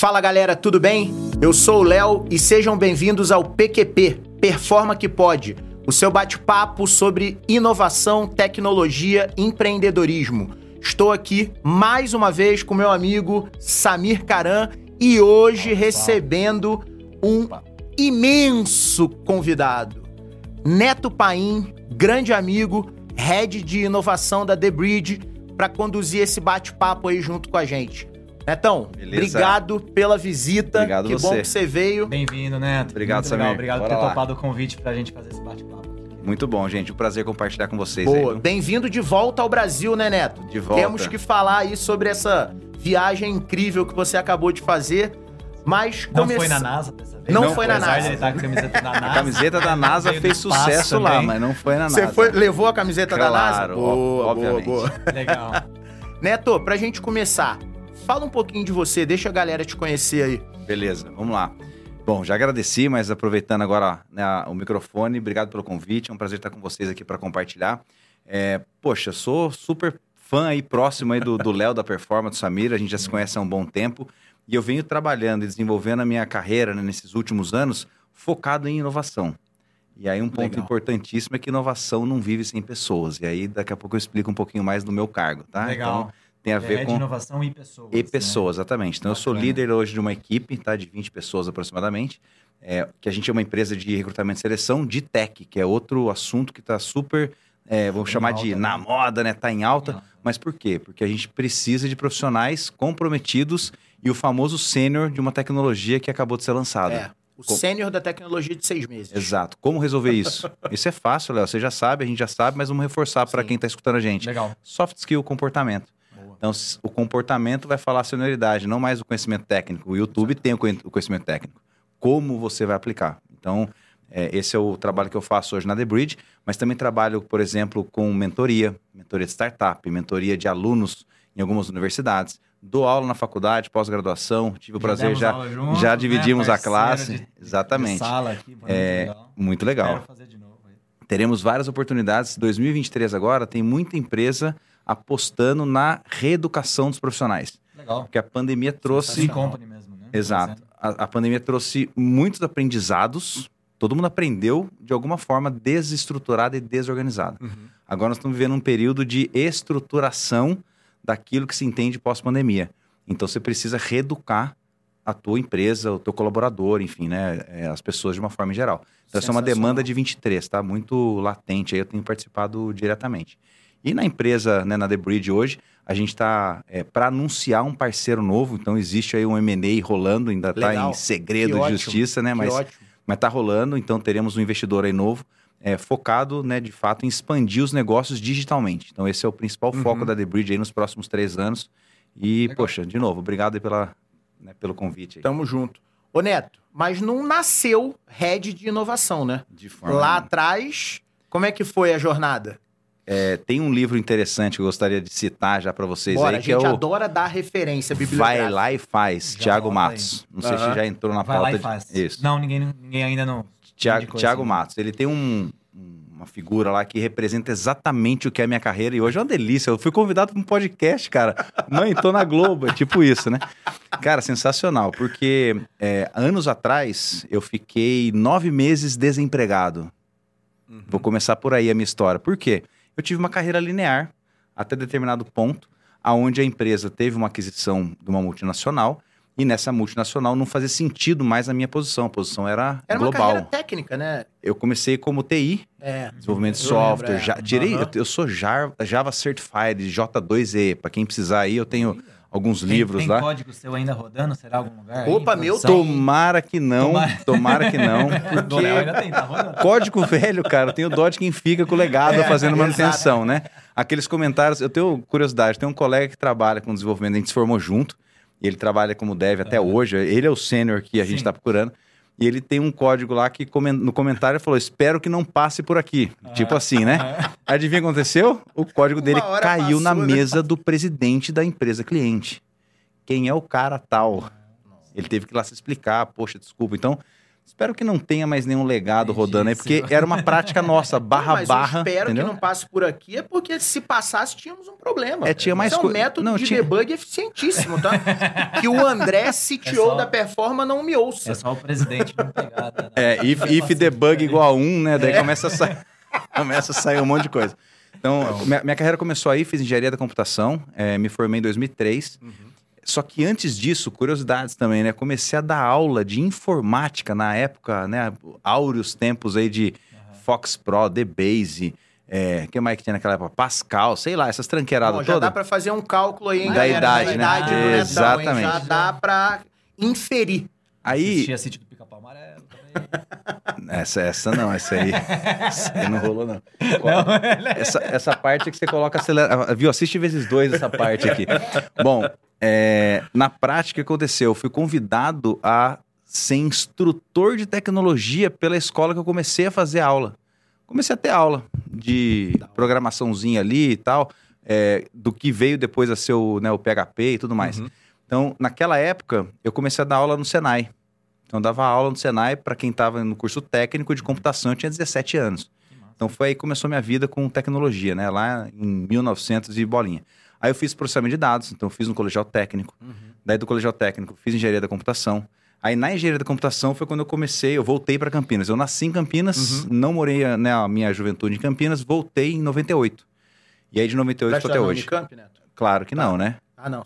Fala galera, tudo bem? Eu sou o Léo e sejam bem-vindos ao PQP Performa que Pode, o seu bate-papo sobre inovação, tecnologia empreendedorismo. Estou aqui mais uma vez com meu amigo Samir Caran e hoje recebendo um imenso convidado. Neto Paim, grande amigo, head de inovação da The Bridge, para conduzir esse bate-papo aí junto com a gente. Netão, Beleza. obrigado pela visita. Obrigado que você. bom que você veio. Bem-vindo, Neto. Obrigado, Muito legal. Samir. Obrigado por Bora ter lá. topado o convite pra gente fazer esse bate-papo. Muito bom, gente. Um prazer compartilhar com vocês. Boa. Bem-vindo de volta ao Brasil, né, Neto? De volta. Temos que falar aí sobre essa viagem incrível que você acabou de fazer. Mas Não foi na NASA dessa vez? Não foi na NASA. com a camiseta da NASA. A camiseta da NASA fez sucesso lá, também. mas não foi na Você NASA. foi- levou a camiseta da NASA? Claro, Boa, boa, boa. Legal. Neto, pra gente começar, fala um pouquinho de você, deixa a galera te conhecer aí. Beleza, vamos lá. Bom, já agradeci, mas aproveitando agora né, o microfone, obrigado pelo convite. É um prazer estar com vocês aqui para compartilhar. É, poxa, sou super fã aí, próximo aí do Léo da Performance, do Samir. A gente já se conhece há um bom tempo. E eu venho trabalhando e desenvolvendo a minha carreira né, nesses últimos anos focado em inovação. E aí um ponto Legal. importantíssimo é que inovação não vive sem pessoas. E aí daqui a pouco eu explico um pouquinho mais do meu cargo, tá? Legal. Então tem a ver é de com inovação e pessoas. e né? pessoas, exatamente. Então, eu sou Bacana. líder hoje de uma equipe, tá? De 20 pessoas aproximadamente. é, que a gente é uma empresa de recrutamento e seleção de tech, que é outro assunto que está super, é, vamos Em chamar alta, de né? na moda, né? Tá em alta. Não. Mas por quê? Porque a gente precisa de profissionais comprometidos e o famoso sênior de uma tecnologia que acabou de ser lançada. É, o Com- sênior da tecnologia de seis meses. Exato. Como resolver isso? isso é fácil, Léo. Você já sabe, a gente já sabe, mas vamos reforçar para quem está escutando a gente. Legal. Soft skill, comportamento. Então, o comportamento vai falar a senioridade, não mais o conhecimento técnico. O YouTube tem o conhe- o conhecimento técnico. Como você vai aplicar? Então, é, esse é o trabalho que eu faço hoje na The Bridge, mas também trabalho, por exemplo, com mentoria, mentoria de startup, mentoria de alunos em algumas universidades. Dou aula na faculdade, pós-graduação, tive o prazer demos já. juntos, já né? dividimos a Parceiro classe. de- Exatamente. De sala aqui, muito É, legal. Muito legal. Teremos várias oportunidades. 2023 agora tem muita empresa apostando na reeducação dos profissionais. Legal. Porque a pandemia trouxe. Company mesmo, né? Exato. A, a pandemia trouxe muitos aprendizados. Todo mundo aprendeu de alguma forma desestruturada e desorganizada. Agora nós estamos vivendo um período de estruturação daquilo que se entende pós-pandemia. Então você precisa reeducar a tua empresa, o teu colaborador, enfim, né, é, as pessoas de uma forma geral. Então essa é uma demanda de 23, tá? Muito latente, aí eu tenho participado diretamente. E na empresa, né, na The Bridge hoje, a gente está para anunciar um parceiro novo, então existe aí um M&A rolando, ainda está em segredo Que de ótimo. justiça, né, mas ótimo. mas tá rolando, então teremos um investidor aí novo, é, focado, né, de fato, em expandir os negócios digitalmente. Então, esse é o principal Uhum. foco da The Bridge aí nos próximos três anos. E, Legal. poxa, de novo, obrigado aí pela, né, pelo convite aí. Tamo junto. Ô Neto, mas não nasceu head de inovação, né? De forma Lá atrás, como é que foi a jornada? É, tem um livro interessante que eu gostaria de citar já para vocês Bora, a aí, que é gente o adora dar referência Vai bibliográfica. lá e faz, Já Thiago anota aí. Matos. Não sei se já entrou na Vai pauta. lá e de- faz. Isso. Não, ninguém, ninguém ainda não. Tiago, esse Matos, ele tem um- uma figura lá que representa exatamente o que é a minha carreira e hoje é uma delícia. Eu fui convidado para um podcast, cara. Mãe, tô na Globo, é tipo isso, né? Cara, sensacional, porque é, anos atrás eu fiquei nove meses desempregado. Uhum. Vou começar por aí a minha história. Por quê? Eu tive uma carreira linear até determinado ponto, aonde a empresa teve uma aquisição de uma multinacional e nessa multinacional não fazia sentido mais a minha posição. A posição era, Era uma global. carreira técnica, né? Eu comecei como TI, É. desenvolvimento de software. lembro, é. já, tirei, Aham. eu, eu sou Java, Java Certified, J2E. Para quem precisar aí, eu tenho alguns Tem- livros tem lá. código seu ainda rodando? Será algum lugar? aí, Opa, em meu? Tomara que não, Tomara. tomara que não, porque tem, tá código velho, cara, tem o Dodge quem fica com o legado É, fazendo manutenção, né? Aqueles comentários, eu tenho curiosidade, tem um colega que trabalha com desenvolvimento, a gente se formou junto, e ele trabalha como dev até hoje, ele é o sênior que a gente está procurando, e ele tem um código lá que no comentário falou, espero que não passe por aqui, tipo assim, né? Adivinha o que aconteceu? O código dele caiu na passou, né? mesa do presidente da empresa cliente. Quem é o cara tal? Ele teve que ir lá se explicar, poxa, desculpa. Então, Espero que não tenha mais nenhum legado Entendi, rodando aí, porque era uma prática nossa, barra, Mas barra. eu espero entendeu? que não passe por aqui, é porque se passasse, tínhamos um problema. É, tinha mais Isso é um método não, de tinha- debug eficientíssimo, tá? que o André, CTO só- da Performa, não me ouça. É só o presidente não pegar. né? É, if, if debug igual a 1, né? Daí começa, a sair, começa a sair um monte de coisa. Então, minha, minha carreira começou aí, fiz engenharia da computação, é, me formei em 2003. Só que antes disso, curiosidades também, né? Comecei a dar aula de informática na época, né? Áureos tempos aí de Fox Pro, DBase, é, que mais que tinha naquela época? Pascal, sei lá, essas tranqueiradas Bom, já todas. dá pra fazer um cálculo aí, hein, Da galera? idade, da né? idade do Netão, hein? Exatamente. Já dá pra inferir. Aí, Assistia sítio do Pica-Pau Amarelo. Essa, essa não, essa aí, essa aí não rolou, não. Essa, essa parte que você coloca acelera... Viu? Assiste vezes dois essa parte aqui. Bom, é, na prática, o que aconteceu? Eu fui convidado a ser instrutor de tecnologia pela escola que eu comecei a fazer aula. Comecei a ter aula de programaçãozinha ali e tal, é, do que veio depois a ser o, né, o PHP e tudo mais. Uhum. Então, naquela época, eu comecei a dar aula no Senai. Então, eu dava aula no Senai para quem estava no curso técnico de computação, eu tinha 17 anos. Então, foi aí que começou minha vida com tecnologia, né? Lá em 1900 e bolinha. Aí eu fiz processamento de dados, então eu fiz no colegial técnico. Daí do colegial técnico, fiz engenharia da computação. Aí na engenharia da computação foi quando eu comecei, eu voltei para Campinas. Eu nasci em Campinas, não morei né, a minha juventude em Campinas, voltei em 98. E aí de 98 Vai até hoje. Unicamp, Neto? Claro que não, né? Ah, não.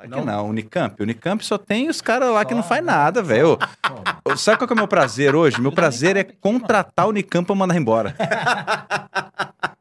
Que Não? não. Unicamp. Unicamp só tem os caras lá que não faz né? nada, velho. Sabe qual que é o meu prazer hoje? Meu prazer é contratar a Unicamp pra mandar embora.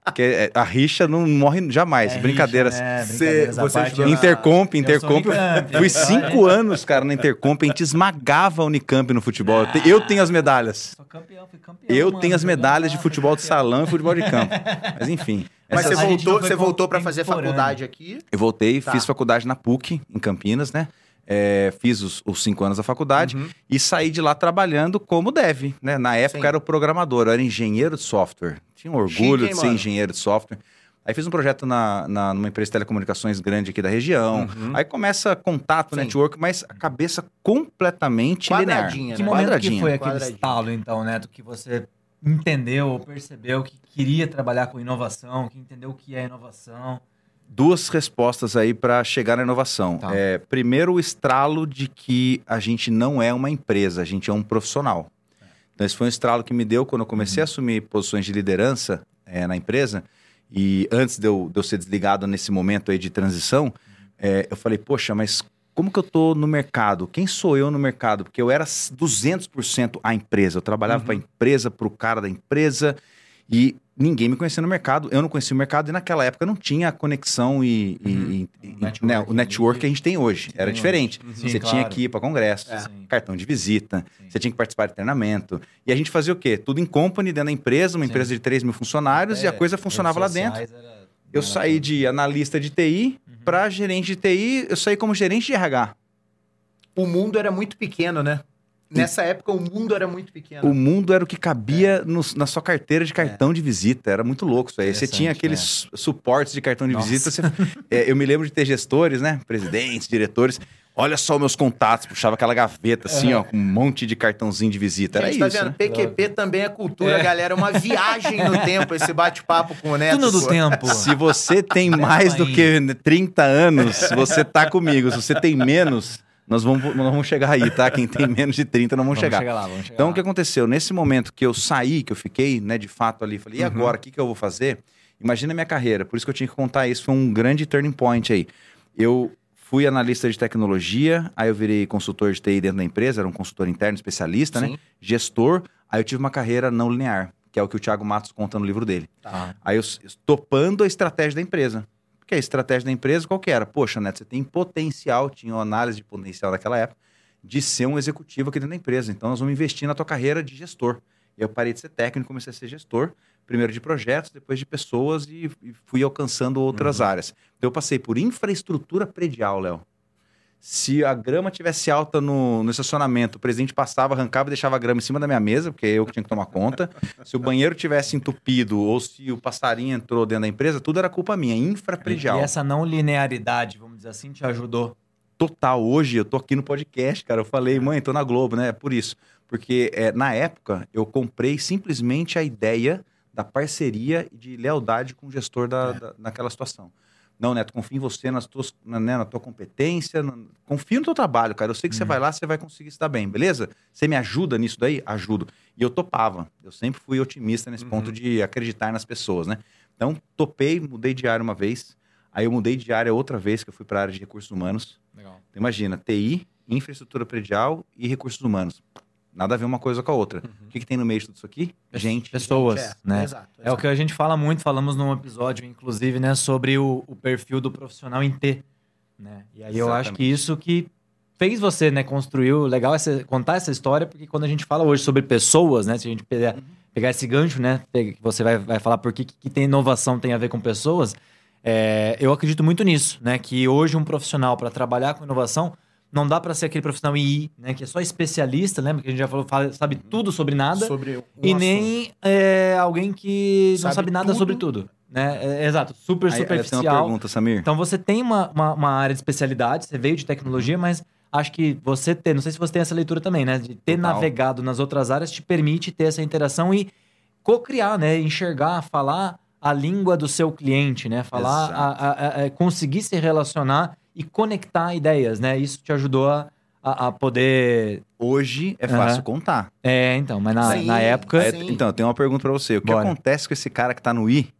Porque é, a rixa não morre jamais. é Brincadeiras. rixa, né? Brincadeiras à você estudou na- Intercomp, eu Intercomp. Unicamp, Fui eu- cinco anos, cara, na Intercomp. A gente esmagava a Unicamp no futebol. Eu te- Eu tenho as medalhas. Sou campeão, fui campeão. Eu mano, tenho as medalhas de futebol de salão e futebol de campo. Mas enfim. Mas você voltou, você voltou para fazer faculdade aqui. Eu voltei, Tá. fiz faculdade na PUC, em Campinas, né? É, fiz os, os cinco anos da faculdade Uhum. e saí de lá trabalhando como dev, né? Na época Sim. era o programador, eu era engenheiro de software. Tinha um orgulho Chique, de ser mano? engenheiro de software. Aí fiz um projeto na, na, numa empresa de telecomunicações grande aqui da região. Uhum. Aí começa contato, Sim. network, mas a cabeça completamente linear. Quadradinha, Que né? momento que Quadradinha. foi aquele estalo, então, Neto, que você entendeu ou percebeu que queria trabalhar com inovação, que entendeu o que é inovação? Duas respostas aí para chegar na inovação. Tá. É, primeiro, o estralo de que a gente não é uma empresa, a gente é um profissional. Então, esse foi um estralo que me deu quando eu comecei a assumir posições de liderança é, na empresa. E antes de eu, de eu ser desligado nesse momento aí de transição, é, eu falei, poxa, mas como que eu tô no mercado? Quem sou eu no mercado? Porque eu era 200% a empresa. Eu trabalhava Uhum. para a empresa, para o cara da empresa. E ninguém me conhecia no mercado. Eu não conhecia o mercado e naquela época não tinha a conexão e, e- e- e- network né, o network que a gente tem hoje. Era tem diferente. hoje. Uhum. Você Sim, tinha claro. que ir para congresso, É. Sim. cartão de visita, Sim. você tinha que participar de treinamento. E a gente fazia o quê? Tudo em company, dentro da empresa, uma Sim. empresa de 3 mil funcionários e a É, coisa funcionava lá dentro. era- Eu saí de analista de TI Uhum. Para gerente de TI, eu saí como gerente de RH. O mundo era muito pequeno, né? Nessa época, o mundo era muito pequeno. O mundo era o que cabia no- na sua carteira de cartão de visita. Era muito louco isso aí. Você tinha aqueles su- suportes de cartão de Nossa. visita. você- é, eu me lembro de ter gestores, né? Presidentes, diretores. Olha só meus contatos. Puxava aquela gaveta assim, ó, com um monte de cartãozinho de visita. a Era tá isso, vendo, né? PQP também é cultura, É. galera. É uma viagem no tempo esse bate-papo com o Neto. Túnel do tempo. Se você tem mais do que 30 anos, você tá comigo. Se você tem menos, nós vamos, nós vamos chegar aí, tá? Quem tem menos de 30 não vamos, chegar. lá, vamos chegar Então, lá. o que aconteceu? Nesse momento que eu saí, que eu fiquei, né, de fato ali, falei, e Uhum. agora, o que, que eu vou fazer? Imagina a minha carreira, por isso que eu tinha que contar isso, foi um grande turning point aí. Eu fui analista de tecnologia, aí eu virei consultor de TI dentro da empresa, era um consultor interno, especialista, né? Sim. Gestor, aí eu tive uma carreira não linear, que é o que o Thiago Matos conta no livro dele. Tá. Aí eu s- topando a estratégia da empresa. Porque a estratégia da empresa qual que era? Poxa, Neto, você tem potencial, tinha uma análise de potencial naquela época, de ser um executivo aqui dentro da empresa. Então nós vamos investir na tua carreira de gestor. E eu parei de ser técnico, comecei a ser gestor, primeiro de projetos, depois de pessoas e, e fui alcançando outras áreas. Então eu passei por infraestrutura predial, Léo. Se a grama tivesse alta no, no estacionamento, o presidente passava, arrancava e deixava a grama em cima da minha mesa, porque eu que tinha que tomar conta. se o banheiro tivesse entupido ou se o passarinho entrou dentro da empresa, tudo era culpa minha, infra predial. E essa não linearidade, vamos dizer assim, te ajudou. total. Hoje eu tô aqui no podcast, cara. Eu falei, mãe, tô na Globo, né? É por isso. Porque é, na época eu comprei simplesmente a ideia da parceria e de lealdade com o gestor da, É. da- naquela situação. Não, Neto, confio em você, nas tuas, na, né, na tua competência, na- confio no teu trabalho, cara. Eu sei que você Uhum. vai lá, você vai conseguir se dar bem, beleza? Você me ajuda nisso daí? Ajudo. E eu topava. Eu sempre fui otimista nesse Uhum. ponto de acreditar nas pessoas, né? Então, topei, mudei de área uma vez. Aí eu mudei de área outra vez, que eu fui para a área de recursos humanos. Legal. Então, imagina, TI, infraestrutura predial e recursos humanos. Nada a ver uma coisa com a outra. O que, que tem no meio de tudo isso aqui? Gente. Pessoas, É, né? Exato, É o que a gente fala muito, falamos num episódio, inclusive, né, sobre o, o perfil do profissional em T. Né? E aí eu acho que Exatamente. isso que fez você, né, construiu, legal essa, contar essa história, porque quando a gente fala hoje sobre pessoas, né, se a gente pegar, pegar esse gancho, né, que você vai, vai falar por que, que tem inovação tem a ver com pessoas, é, eu acredito muito nisso, né, que hoje um profissional para trabalhar com inovação não dá para ser aquele profissional II, né, que é só especialista, lembra que a gente já falou, fala- sabe tudo sobre nada, sobre um e assunto. nem é, alguém que não Sabe sabe nada tudo. sobre tudo. Né? É, exato, super Aí, aí eu tenho uma superficial. pergunta, Samir. Então você tem uma, uma, uma área de especialidade, você veio de tecnologia, mas acho que você ter, não sei se você tem essa leitura também, né? De ter Total. navegado nas outras áreas te permite ter essa interação e co-criar, né? Enxergar, falar a língua do seu cliente, né? Falar, a, a- a- a- conseguir se relacionar e conectar ideias, né? Isso te ajudou a, a, a poder. Hoje é fácil contar. É, então, mas na, Sim. na época. Sim. então, eu tenho uma pergunta pra você. O que Bora. acontece com esse cara que tá no I?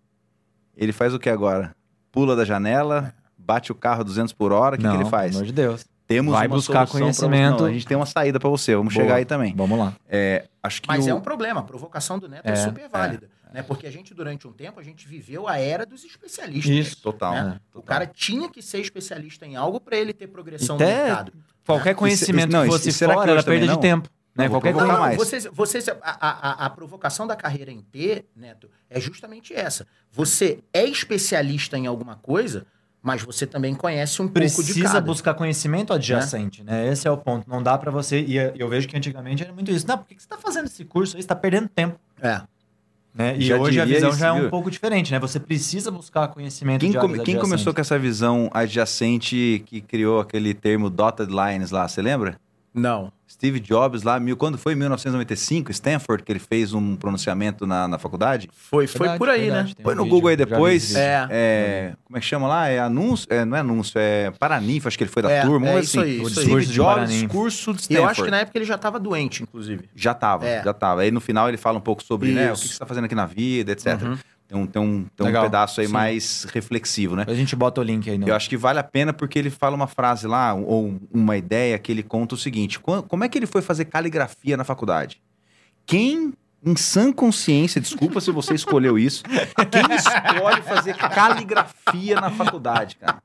Ele faz o que agora? Pula da janela, bate o carro a 200 por hora, o que, que ele faz? Pelo amor de Deus. Temos vai uma buscar conhecimento. Não, a gente tem uma saída pra você, vamos Boa. chegar aí também. Vamos lá. É, acho que Mas o- é um problema, a provocação do Neto é, É, super válida. Né? Porque a gente, durante um tempo, a gente viveu a era dos especialistas. Isso. Total. né? É. O cara tinha que ser especialista em algo para ele ter progressão Até no mercado. Qualquer conhecimento não, que fosse será que fora era perda de não? tempo. Né? Não, Qualquer coisa. mais. Vocês, vocês, a, a- a- provocação da carreira em T, Neto, é justamente essa. Você é especialista em alguma coisa, mas você também conhece um pouco de Precisa buscar conhecimento adjacente, né? Esse é o ponto. Não dá pra você. E eu vejo que antigamente era muito isso. Não, por que você tá fazendo esse curso aí? Você tá perdendo tempo. É. Né? E Já hoje a visão isso, já é um viu? pouco diferente, né? Você precisa buscar conhecimento Quem, de come- áreas quem começou com essa visão adjacente que criou aquele termo dotted lines lá, você lembra? Não. Steve Jobs lá, mil, quando foi? Em 1995, Stanford, que ele fez um pronunciamento na, na faculdade? Foi, foi Verdade, por aí, verdade, né? Põe um no vídeo, Google aí depois. É. É, como é que chama lá? É anúncio? É, não é anúncio, é Paraninfo, acho que ele foi da É, turma. é isso assim. aí, O isso aí. Steve discurso de Jobs, curso de E Stanford. eu acho que na época ele já estava doente, inclusive. Já tava, É. já tava. Aí no final ele fala um pouco sobre, né, o Isso. que você tá fazendo aqui na vida, etc. Uhum. Tem um, tem um, tem um pedaço aí Sim. mais reflexivo, né? A gente bota o link aí no. Eu acho que vale a pena porque ele fala uma frase lá, ou uma ideia que ele conta o seguinte: "Quan- como é que ele foi fazer caligrafia na faculdade? Quem, em sã consciência, desculpa se você escolheu isso, quem escolhe fazer caligrafia na faculdade, cara?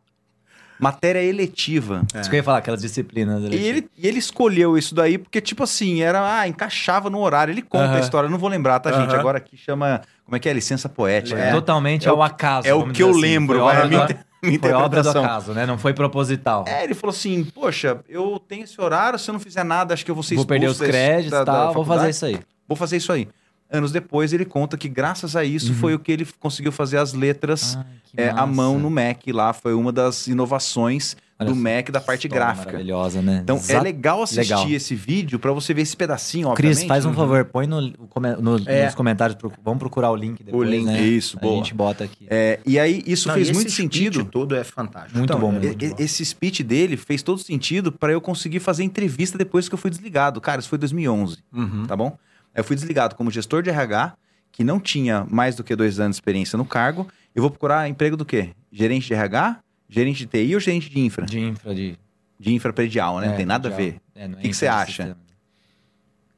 Matéria eletiva. Isso que eu ia falar, aquelas disciplinas. ali. E ele, e ele escolheu isso daí porque, tipo assim, era, ah, encaixava no horário. Ele conta Aham. a história, eu não vou lembrar, tá, gente? Aham. Agora aqui chama, como é que é? Licença poética. É, né? totalmente É o ao acaso. É o que eu assim. lembro, Foi vai, minha, do- inter- minha Foi obra do acaso, né? Não foi proposital. É, ele falou assim, poxa, eu tenho esse horário, se eu não fizer nada, acho que eu vou ser vou perder os da- créditos da- e da tal, vou faculdade. fazer isso aí. Vou fazer isso aí. Anos depois, ele conta que graças a isso Uhum. foi o que ele conseguiu fazer as letras Ai, é, à mão no Mac lá. Foi uma das inovações Olha do Mac da parte gráfica. Maravilhosa, né? Então é legal assistir Legal. esse vídeo pra você ver esse pedacinho, obviamente. Cris, faz um Uhum. favor, põe no, o no- É. nos comentários, pro- vamos procurar o link depois, link, né? isso, A boa. gente bota aqui. É, e aí isso Não, fez esse muito sentido. todo é fantástico. Muito bom, é muito bom. Esse speech dele fez todo sentido pra eu conseguir fazer entrevista depois que eu fui desligado. Cara, isso foi 2011, Uhum. tá bom? Eu fui desligado como gestor de RH, que não tinha mais do que dois anos de experiência no cargo. Eu vou procurar emprego do quê? Gerente de RH, gerente de TI ou gerente de infra? De infra, de... De infra predial, né? Não é, tem nada a mundial. ver. É, não é Que que você acha? sistema.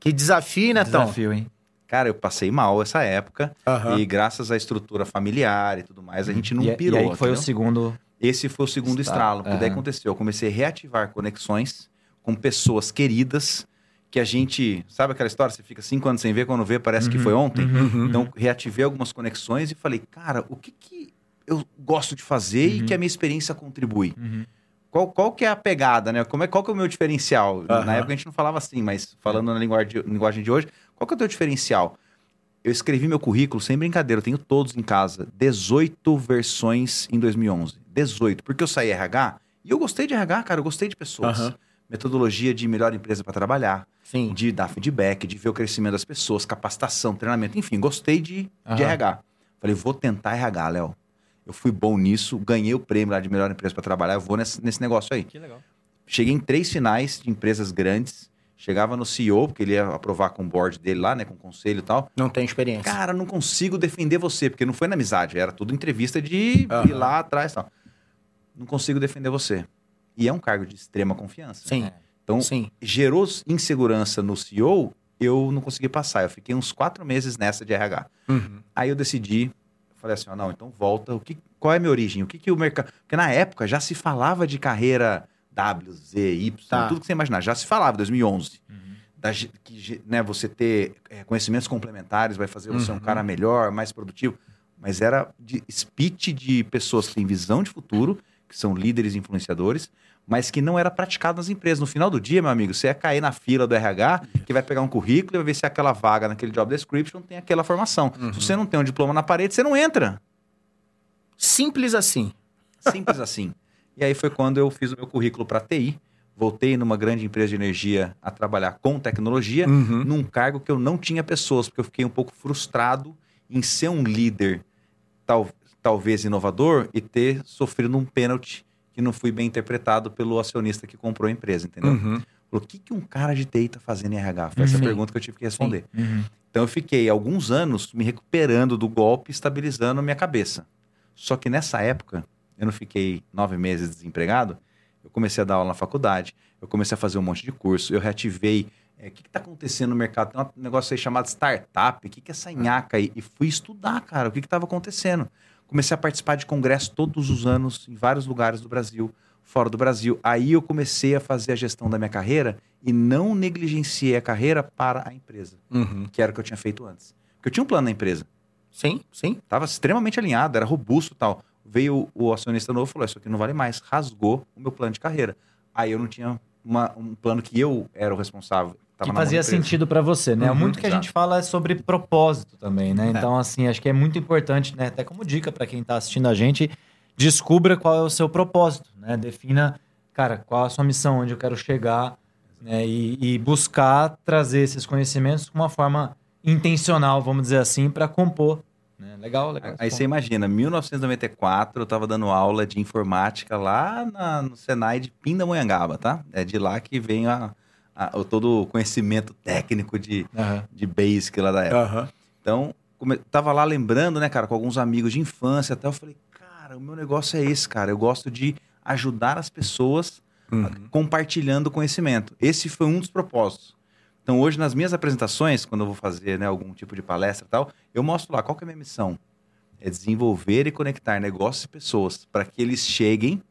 Que desafio, né, Tom? Desafio, hein? Cara, eu passei mal essa época e graças à estrutura familiar e tudo mais, a gente não e, pirou. e aí que foi o entendeu? segundo... Esse foi o segundo Estralo, estralo. O que daí aconteceu? Eu comecei a reativar conexões com pessoas queridas que a gente. Sabe aquela história? Você fica cinco anos sem ver, quando vê, parece que Uhum, foi ontem. Uhum. Então, reativei algumas conexões e falei, cara, o que, que eu gosto de fazer e Uhum. que a minha experiência contribui? Uhum. Qual, qual que é a pegada, né? Como é, qual que é o meu diferencial? Na época a gente não falava assim, mas falando na linguagem, linguagem de hoje, qual que é o teu diferencial? Eu escrevi meu currículo sem brincadeira, eu tenho todos em casa, 18 versões em 2011. 18, porque eu saí RH e eu gostei de RH, cara, eu gostei de pessoas. Metodologia de melhor empresa para trabalhar, Sim. de dar feedback, de ver o crescimento das pessoas, capacitação, treinamento, enfim, gostei de, de Aham. RH. Falei, vou tentar RH, Léo. Eu fui bom nisso, ganhei o prêmio lá de melhor empresa para trabalhar, eu vou nesse, nesse negócio aí. Que legal. Cheguei em três finais de empresas grandes, chegava no CEO, porque ele ia aprovar com o board dele lá, né, com o conselho e tal. Não tem experiência. Cara, não consigo defender você, porque não foi na amizade, era tudo entrevista de Aham. ir lá atrás e tal. Não consigo defender você. E é um cargo de extrema confiança. Sim. É. Então, Sim. gerou insegurança no CEO, eu não consegui passar. Eu fiquei uns quatro meses nessa de RH. Uhum. Aí eu decidi, falei assim, ó, não, então volta. O que, qual é a minha origem? O que, que o mercado... Porque na época já se falava de carreira W, Z, Y, Tá. tudo que você imaginar. Já se falava, 2011. Uhum. Da que, né, você ter é, conhecimentos complementares vai fazer você Uhum. um cara melhor, mais produtivo. Mas era de speech de pessoas que têm visão de futuro, que são líderes influenciadores, mas que não era praticado nas empresas. No final do dia, meu amigo, você ia cair na fila do RH, que vai pegar um currículo e vai ver se aquela vaga naquele job description tem aquela formação. Uhum. Se você não tem um diploma na parede, você não entra. Simples assim. Simples assim. E aí foi quando eu fiz o meu currículo para TI, voltei numa grande empresa de energia a trabalhar com tecnologia, Uhum. num cargo que eu não tinha pessoas, porque eu fiquei um pouco frustrado em ser um líder, tal, talvez inovador, e ter sofrido um pênalti que não fui bem interpretado pelo acionista que comprou a empresa, entendeu? Uhum. O que, que um cara de TI tá fazendo em RH? Foi essa Sim. pergunta que eu tive que responder. Uhum. Então eu fiquei alguns anos me recuperando do golpe, estabilizando a minha cabeça. Só que nessa época, eu não fiquei nove meses desempregado, eu comecei a dar aula na faculdade, eu comecei a fazer um monte de curso, eu reativei. é, O que está acontecendo no mercado? Tem um negócio aí chamado startup, o que, que é essa nhaca aí? E fui estudar, cara, o que estava acontecendo. Comecei a participar de congressos todos os anos, em vários lugares do Brasil, fora do Brasil. Aí eu comecei a fazer a gestão da minha carreira e não negligenciei a carreira para a empresa Uhum. que era o que eu tinha feito antes. Porque eu tinha um plano na empresa. Sim, sim. Tava extremamente alinhado, era robusto e tal. Veio o, o acionista novo e falou: Isso aqui não vale mais. Rasgou o meu plano de carreira. Aí eu não tinha uma- um plano que eu era o responsável. Tava fazia sentido pra você, né? Uhum, muito que a exato. gente fala é sobre propósito também, né? É. Então, assim, acho que é muito importante, né? Até como dica pra quem tá assistindo a gente, descubra qual é o seu propósito, né? Defina, cara, qual a sua missão, onde eu quero chegar, né? E, e buscar trazer esses conhecimentos com uma forma intencional, vamos dizer assim, pra compor. Né? Legal, legal. Aí você imagina, 1994, eu estava dando aula de informática lá na- no Senai de Pindamonhangaba, tá? É de lá que vem a, a- todo o conhecimento técnico de, Aham. de Basic lá da época. Aham. Então, come- tava lá lembrando, né, cara, com alguns amigos de infância até, eu falei, cara, o meu negócio é esse, cara. Eu gosto de ajudar as pessoas Uhum. compartilhando conhecimento. Esse foi um dos propósitos. Então, hoje, nas minhas apresentações, quando eu vou fazer né, algum tipo de palestra e tal, eu mostro lá qual que é a minha missão. É desenvolver e conectar negócios e pessoas para que eles cheguem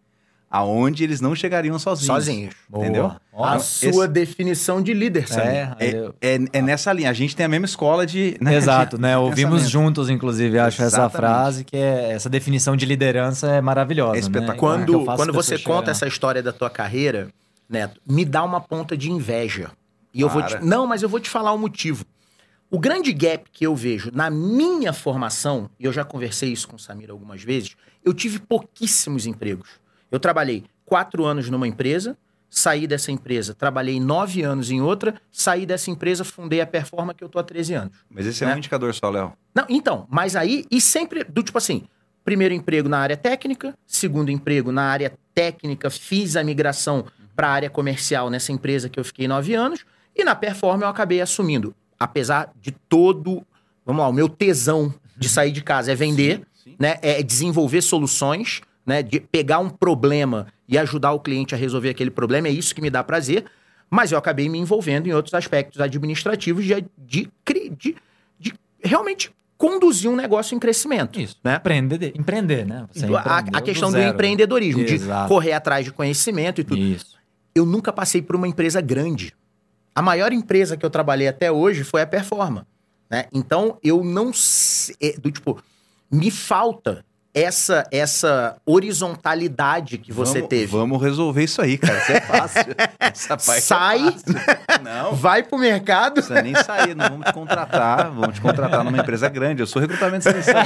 aonde eles não chegariam sozinhos. Sozinhos. Entendeu? A esse- sua definição de líder, Samir. é, eu- É, é nessa linha. A gente tem a mesma escola de. né, Exato, de- né? de Ouvimos juntos, inclusive, acho essa Exatamente. frase que é essa definição de liderança é maravilhosa. É né? espetacular. Que Quando, quando você pessoas conta essa história da tua carreira, Neto, me dá uma ponta de inveja. E eu vou te... Não, mas eu vou te falar o motivo. O grande gap que eu vejo na minha formação, e eu já conversei isso com o Samir algumas vezes, eu tive pouquíssimos empregos. Eu trabalhei quatro anos numa empresa, saí dessa empresa, trabalhei nove anos em outra, saí dessa empresa, fundei a Performa, que eu tô há 13 anos. Mas esse é, né? um indicador só, Léo. Não, então, mas aí, e sempre do tipo assim: primeiro emprego na área técnica, segundo emprego na área técnica, fiz a migração para a área comercial nessa empresa que eu fiquei nove anos, e na performance eu acabei assumindo. Apesar de todo, vamos lá, o meu tesão de sair de casa é vender, Sim. né? É desenvolver soluções, né? De pegar um problema e ajudar o cliente a resolver aquele problema, é isso que me dá prazer. Mas eu acabei me envolvendo em outros aspectos administrativos de, de, de, de realmente conduzir um negócio em crescimento. Isso. Né? Empreender, empreender, né? A, a questão do, zero. empreendedorismo, de correr atrás de conhecimento e tudo. Isso. Eu nunca passei por uma empresa grande. A maior empresa que eu trabalhei até hoje foi a Performa. Né? Então, eu não sei. é, Do tipo, me falta essa essa horizontalidade que você vamos, teve. Vamos resolver isso aí, cara. Isso é fácil. Essa parte Sai. É fácil. Não, Vai pro mercado. Não precisa nem sair, não vamos te contratar, vamos te contratar numa empresa grande. Eu sou recrutamento de seleção.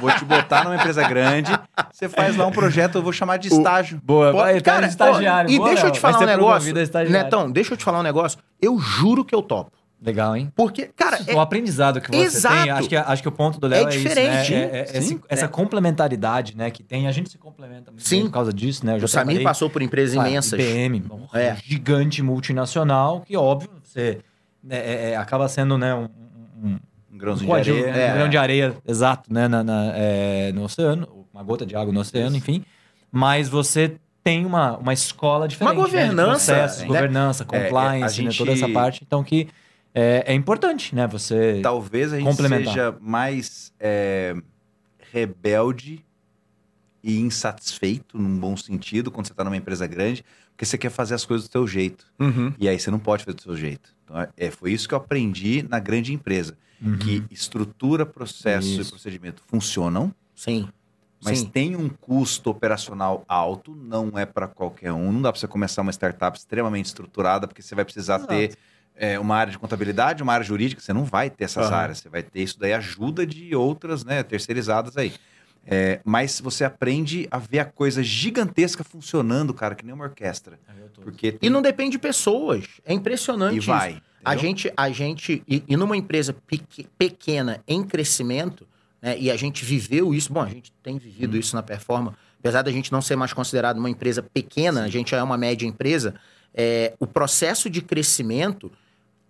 Vou te botar numa empresa grande, você faz lá um projeto, eu vou chamar de estágio. Boa, Pô, vai, cara, de estagiário. ó, e Boa, deixa eu te falar um negócio. Netão, deixa eu te falar um negócio. Eu juro que eu topo. Legal, hein? Porque, cara, é- o aprendizado que você Exato. tem, acho que, acho que o ponto do Léo É é, isso, diferente. né? É- é- esse- Sim. essa É. complementaridade, né, que tem, a gente se complementa muito Sim. por causa disso, né? O Samir passou por empresas claro, imensas. IBM, É. gigante multinacional, que óbvio, você né, é- é- acaba sendo, né, um, um, Um grãozinho um de areia. um é. grão de areia, exato, né, na, na- é, no oceano, uma gota de água no oceano, enfim. Mas você tem uma, uma escola diferente. né, de governança, processos, né? governança, É, é, a compliance, né, gente- toda essa parte. Então, que é, é importante, né? Você. Talvez a gente seja mais é, rebelde e insatisfeito, num bom sentido, quando você está numa empresa grande, porque você quer fazer as coisas do seu jeito. Uhum. E aí você não pode fazer do seu jeito. Então, é, foi isso que eu aprendi na grande empresa. Uhum. Que estrutura, processo e Isso. procedimento funcionam, Sim. mas Sim. tem um custo operacional alto, não é para qualquer um. Não dá para você começar uma startup extremamente estruturada, porque você vai precisar Exato. ter é, uma área de contabilidade, uma área jurídica. Você não vai ter essas Aham. áreas. Você vai ter isso daí ajuda de outras, né, terceirizadas aí. É, mas você aprende a ver a coisa gigantesca funcionando, cara, que nem uma orquestra. Porque E tem- não depende de pessoas. É impressionante e isso. vai. A entendeu? gente, a gente e, e numa empresa peque- pequena em crescimento, né, e a gente viveu isso, bom, a gente tem vivido Hum. isso na performance, apesar da gente não ser mais considerado uma empresa pequena, a gente já é uma média empresa, é, o processo de crescimento,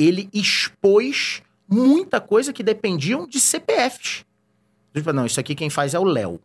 ele expôs muita coisa que dependiam de CPFs. Tipo, não, isso aqui quem faz é o Léo.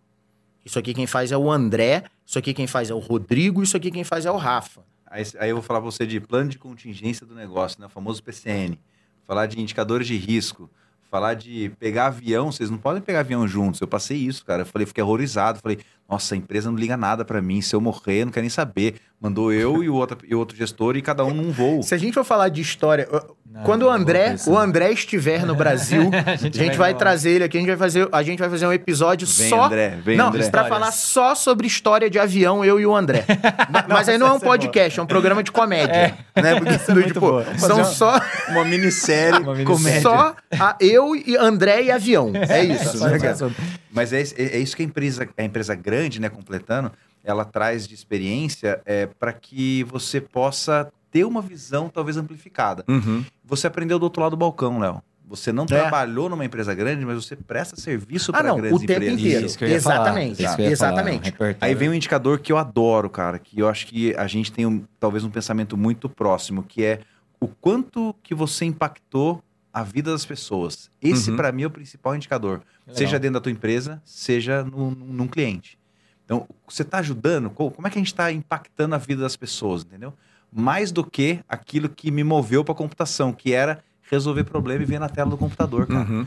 Isso aqui quem faz é o André, isso aqui quem faz é o Rodrigo, isso aqui quem faz é o Rafa. Aí, aí eu vou falar pra você de plano de contingência do negócio, né? O famoso PCN. Falar de indicadores de risco. Falar de pegar avião. Vocês não podem pegar avião juntos. Eu passei isso, cara. Eu falei, fiquei horrorizado. Falei, nossa, a empresa não liga nada pra mim. Se eu morrer, eu não quero nem saber. Mandou eu e o outro, e outro gestor e cada um num voo. Se a gente for falar de história, Não, quando o André, o. André estiver no Brasil, a gente, vai, vai trazer ele aqui, a gente vai fazer, a gente vai fazer um episódio Vem, só André. Vem, não, André. pra Histórias. falar só sobre história de avião, eu e o André. Ma- Mas aí não é um essa é boa. podcast, é um programa de comédia. Né? Porque, é muito tipo, boa. São fazer só, Uma minissérie Uma minissérie. comédia. só a- eu e André e avião. É isso. Né, assunto. Mas é, é- é isso que a empresa, a empresa grande, né, completando, ela traz de experiência é, para que você possa ter uma visão talvez amplificada. Uhum. Você aprendeu do outro lado do balcão, Léo. Você não trabalhou numa empresa grande, mas você presta serviço É. Ah, para não, grandes o tempo empresas. inteiro. Isso que eu ia Exatamente, falar. Isso que eu ia falar, exatamente. Aí vem um indicador que eu adoro, cara, que eu acho que a gente tem um- talvez um pensamento muito próximo, que é o quanto que você impactou a vida das pessoas. Esse, Uhum. pra mim, é o principal indicador. Legal. Seja dentro da tua empresa, seja no, num, num cliente. Então, você está ajudando? Co- Como é que a gente está impactando a vida das pessoas, entendeu? Mais do que aquilo que me moveu para a computação, que era resolver problema e ver na tela do computador, cara. Uhum.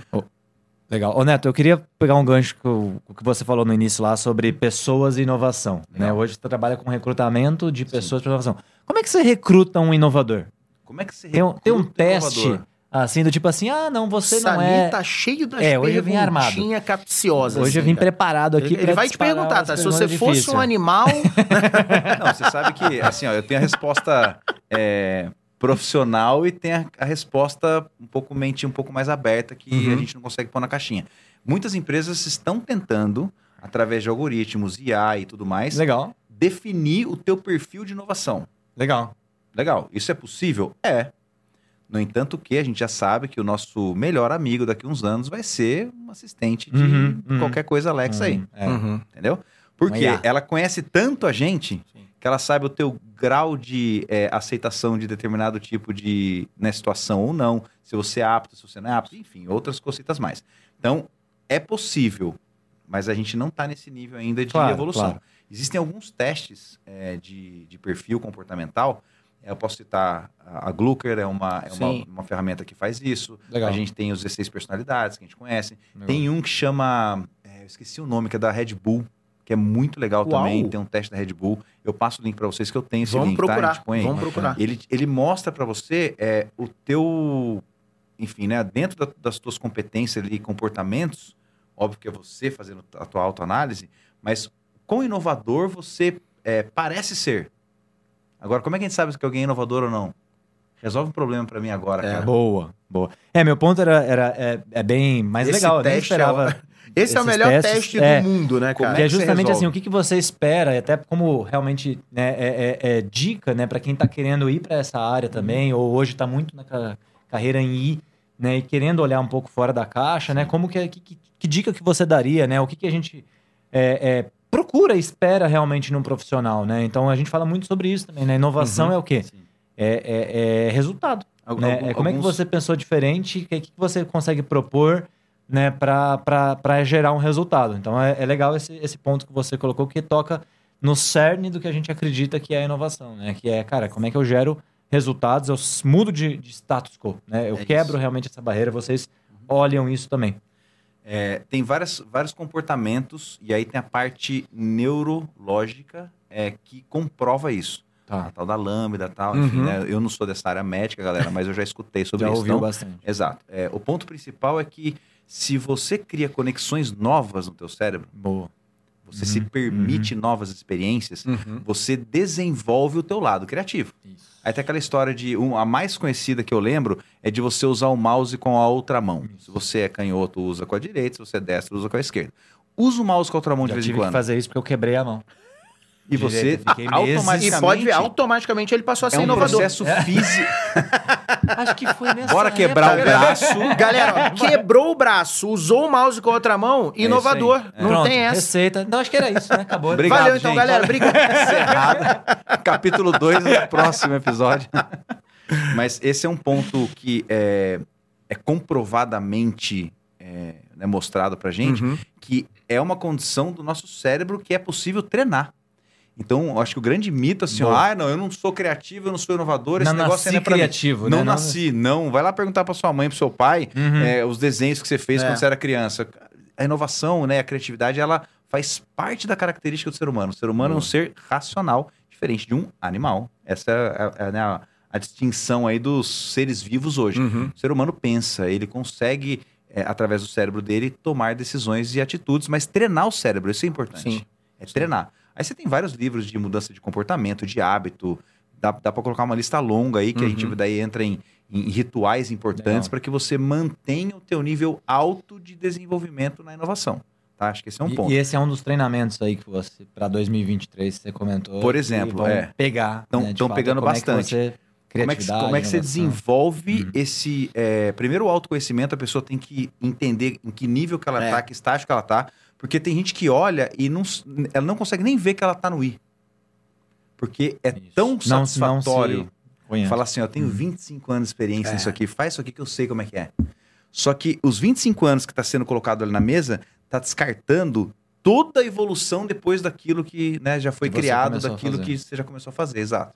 Legal. Ô Neto, eu queria pegar um gancho com o que você falou no início lá sobre pessoas e inovação. Né? Hoje você trabalha com recrutamento de pessoas para inovação. Como é que você recruta um inovador? Como é que você Tem um, tem um recruta teste inovador? Assim, do tipo assim, ah, não, você não é... tá cheio das É, hoje eu vim armado. capciosas. Hoje eu assim, vim cara. preparado aqui Ele, ele vai te perguntar, tá? Se você perguntas fosse um animal, Não, você sabe que, assim, ó, eu tenho a resposta é, profissional e tenho a, a resposta um pouco mente um pouco mais aberta que Uhum. a gente não consegue pôr na caixinha. Muitas empresas estão tentando, através de algoritmos, IA e tudo mais, Legal, definir o teu perfil de inovação. legal. Legal. Isso é possível? É. No entanto, que a gente já sabe que o nosso melhor amigo daqui a uns anos vai ser um assistente de Uhum, uhum. qualquer coisa Alexa aí. Hum, é. Uhum. Entendeu? Porque ela conhece tanto a gente Sim. que ela sabe o teu grau de é, aceitação de determinado tipo de né, situação ou não, se você é apto, se você não é apto, enfim, outras cositas mais. Então, é possível, mas a gente não está nesse nível ainda de Claro, evolução. claro. Existem alguns testes é, de, de perfil comportamental. Eu posso citar a Glucker, é, uma, é uma, uma ferramenta que faz isso. Legal. A gente tem os 16 personalidades que a gente conhece. Legal. Tem um que chama. é, eu esqueci o nome, que é da Red Bull, que é muito legal Uau. também. Tem um teste da Red Bull. Eu passo o link para vocês que eu tenho esse vamos link, tá? Procurar. gente põe. Vamos procurar. Ele, ele mostra para você é, o teu. Enfim, né? Dentro da- das tuas competências ali, comportamentos, óbvio que é você fazendo a tua autoanálise, Mas quão inovador você é, parece ser. Agora, como é que a gente sabe se alguém é inovador ou não? Resolve um problema para mim agora, É. cara. Boa, boa. É, meu ponto era, era é, é bem mais Esse legal. Eu nem teste é o- esperava. Esse é o melhor testes, teste é. do mundo, né, Como cara? Que é você justamente assim, o que, que você espera, e até como realmente né, é, é- é dica, né, para quem tá querendo ir para essa área também, ou hoje tá muito na ca- carreira em ir, né, e querendo olhar um pouco fora da caixa, né, como que, que, que- que dica que você daria, né, o que, que a gente é, é, procura e espera realmente num profissional, né, então a gente fala muito sobre isso também, né, inovação Uhum. é o quê? É, é- é resultado, né? algum- É, como é que você pensou diferente? O que, que você consegue propor né, para gerar um resultado? Então é, é legal esse, esse ponto que você colocou, que toca no cerne do que a gente acredita que é a inovação, né? Que é, cara, como é que eu gero resultados? Eu mudo de, de status quo, né? Eu É quebro isso. realmente essa barreira. Vocês olham isso também. É, tem várias, vários comportamentos, e aí tem a parte neurológica é, que comprova isso. A tal da lambda e tal, enfim, Uhum. né? Eu não sou dessa área médica, galera, mas eu já escutei sobre Já isso. ouviu Então, bastante. Exato. É, o ponto principal é que se você cria conexões novas no teu cérebro, Boa. Você se Uhum, permite novas experiências, Uhum. você desenvolve o teu lado criativo. Isso. Aí tem aquela história de. Um, a mais conhecida que eu lembro é de você usar o mouse com a outra mão. Se você é canhoto, usa com a direita. Se você é destro, usa com a esquerda. Usa o mouse com a outra mão de Já vez em tive que quando. fazer isso porque eu quebrei a mão. E você meses. E automaticamente. pode ver, automaticamente ele passou a ser é um inovador. processo físico. Acho que foi nessa Bora quebrar o época. braço. Galera, ó, quebrou o braço, usou o mouse com a outra mão, inovador. aí. É. Não Pronto, tem essa. Receita. Não, acho que era isso, né? Acabou. Obrigado, Valeu então, gente. galera. Obrigado. Encerrado. Capítulo 2 no próximo episódio. Mas esse é um ponto que é, é comprovadamente é, né, mostrado pra gente, Uhum. que é uma condição do nosso cérebro que é possível treinar. Então, acho que o grande mito assim, ah, não, eu não sou criativo, eu não sou inovador, esse Não negócio ainda é pra mim. criativo, Não né? nasci, não. Vai lá perguntar pra sua mãe, pro seu pai, Uhum. é, os desenhos que você fez É. quando você era criança. A inovação, né, a criatividade, ela faz parte da característica do ser humano. O ser humano é um ser racional, diferente de um animal. Essa é, a- é, né, a, a distinção aí dos seres vivos hoje. Uhum. O ser humano pensa, ele consegue, é, através do cérebro dele, tomar decisões e atitudes, mas treinar o cérebro, isso é importante. Sim. É treinar. Aí você tem vários livros de mudança de comportamento, de hábito. Dá, dá para colocar uma lista longa aí, que a Uhum. gente daí entra em, em rituais importantes para que você mantenha o teu nível alto de desenvolvimento na inovação. Tá? Acho que esse é um E- ponto. E, esse é um dos treinamentos aí que você, para 2023, você comentou. Por exemplo, é. Pegar. Tão- né, pegando como é bastante. você- Como é que, como é que você inovação. desenvolve Uhum. esse. é, primeiro, o autoconhecimento, a pessoa tem que entender em que nível que ela É. tá, que estágio que ela tá. Porque tem gente que olha e não, ela não consegue nem ver que ela tá no I. Porque é Isso. tão Não- não se satisfatório. conhece. Fala assim, ó, eu tenho 25 anos de experiência É. nisso aqui, faz isso aqui que eu sei como é que é. Só que os 25 anos que está sendo colocado ali na mesa, tá descartando toda a evolução depois daquilo que né, já foi Que criado, daquilo que você já começou a fazer, exato.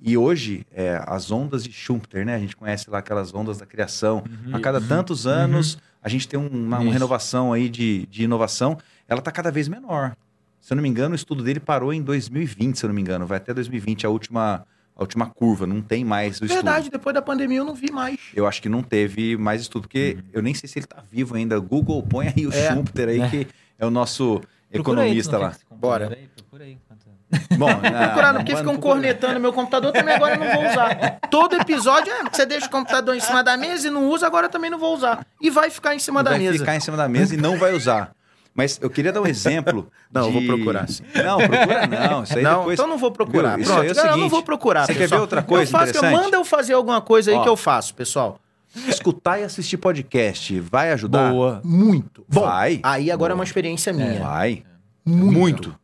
E hoje, é, as ondas de Schumpeter, né? A gente conhece lá aquelas ondas da criação. Uhum. A cada tantos anos, a gente tem um- uma, uma renovação aí de, de inovação. Ela está cada vez menor. Se eu não me engano, o estudo dele parou em 2020, se eu não me engano. Vai até 2020 a última, a última curva. Não tem mais o estudo. Verdade, depois da pandemia eu não vi mais. Eu acho que não teve mais estudo, porque Uhum. eu nem sei se ele tá vivo ainda. Google, põe aí o É. Schumpeter aí, É. que é o nosso Procura aí, economista não lá. Bora. aí? Procura aí. enquanto- Bom, não, Procurando, não porque vai- ficam não procura. cornetando meu computador, também agora eu não vou usar. Todo episódio é, você deixa o computador em cima da mesa e não usa, agora eu também não vou usar. E vai ficar em cima da vai mesa. ficar em cima da mesa e não vai usar. Mas eu queria dar um exemplo. Não, eu de- vou procurar, sim. Não, procura não. Isso aí não, depois. então não vou procurar. Viu? Isso Pronto, aí é o galera, eu não seguinte, vou procurar. você quer pessoal. ver outra coisa eu faço, interessante? Manda eu fazer alguma coisa aí Ó. que eu faço, pessoal. Escutar e assistir podcast vai ajudar? Boa. Muito. Bom, Vai. aí agora é Boa. uma experiência minha. Vai. Muito. Muito.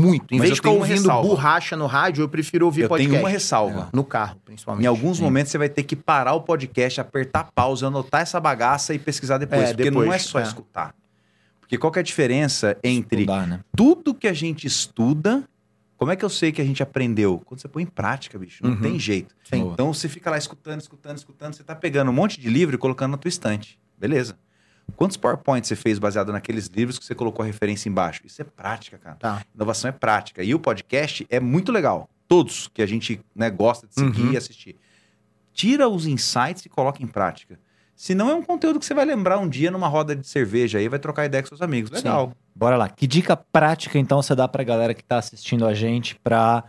Muito. Em Mas vez eu de ficar ouvindo borracha no rádio, eu prefiro ouvir Eu podcast. tenho uma ressalva. No carro, principalmente. Em alguns Sim. momentos você vai ter que parar o podcast, apertar pausa, anotar essa bagaça e pesquisar depois. É, porque depois, não é só é. escutar. Porque qual que é a diferença entre Estudar, né? tudo que a gente estuda, como é que eu sei que a gente aprendeu? Quando você põe em prática, bicho. Não Uhum. tem jeito. Sim. Então você fica lá escutando, escutando, escutando, você tá pegando um monte de livro e colocando na tua estante. Beleza. Quantos PowerPoints você fez baseado naqueles livros que você colocou a referência embaixo? Isso é prática, cara. Tá. Inovação é prática. E o podcast é muito legal. Todos que a gente né, gosta de seguir Uhum. e assistir. Tira os insights e coloca em prática. Se não é um conteúdo que você vai lembrar um dia numa roda de cerveja aí, vai trocar ideia com seus amigos. Legal. Bora lá. Que dica prática, então, você dá pra galera que tá assistindo a gente pra...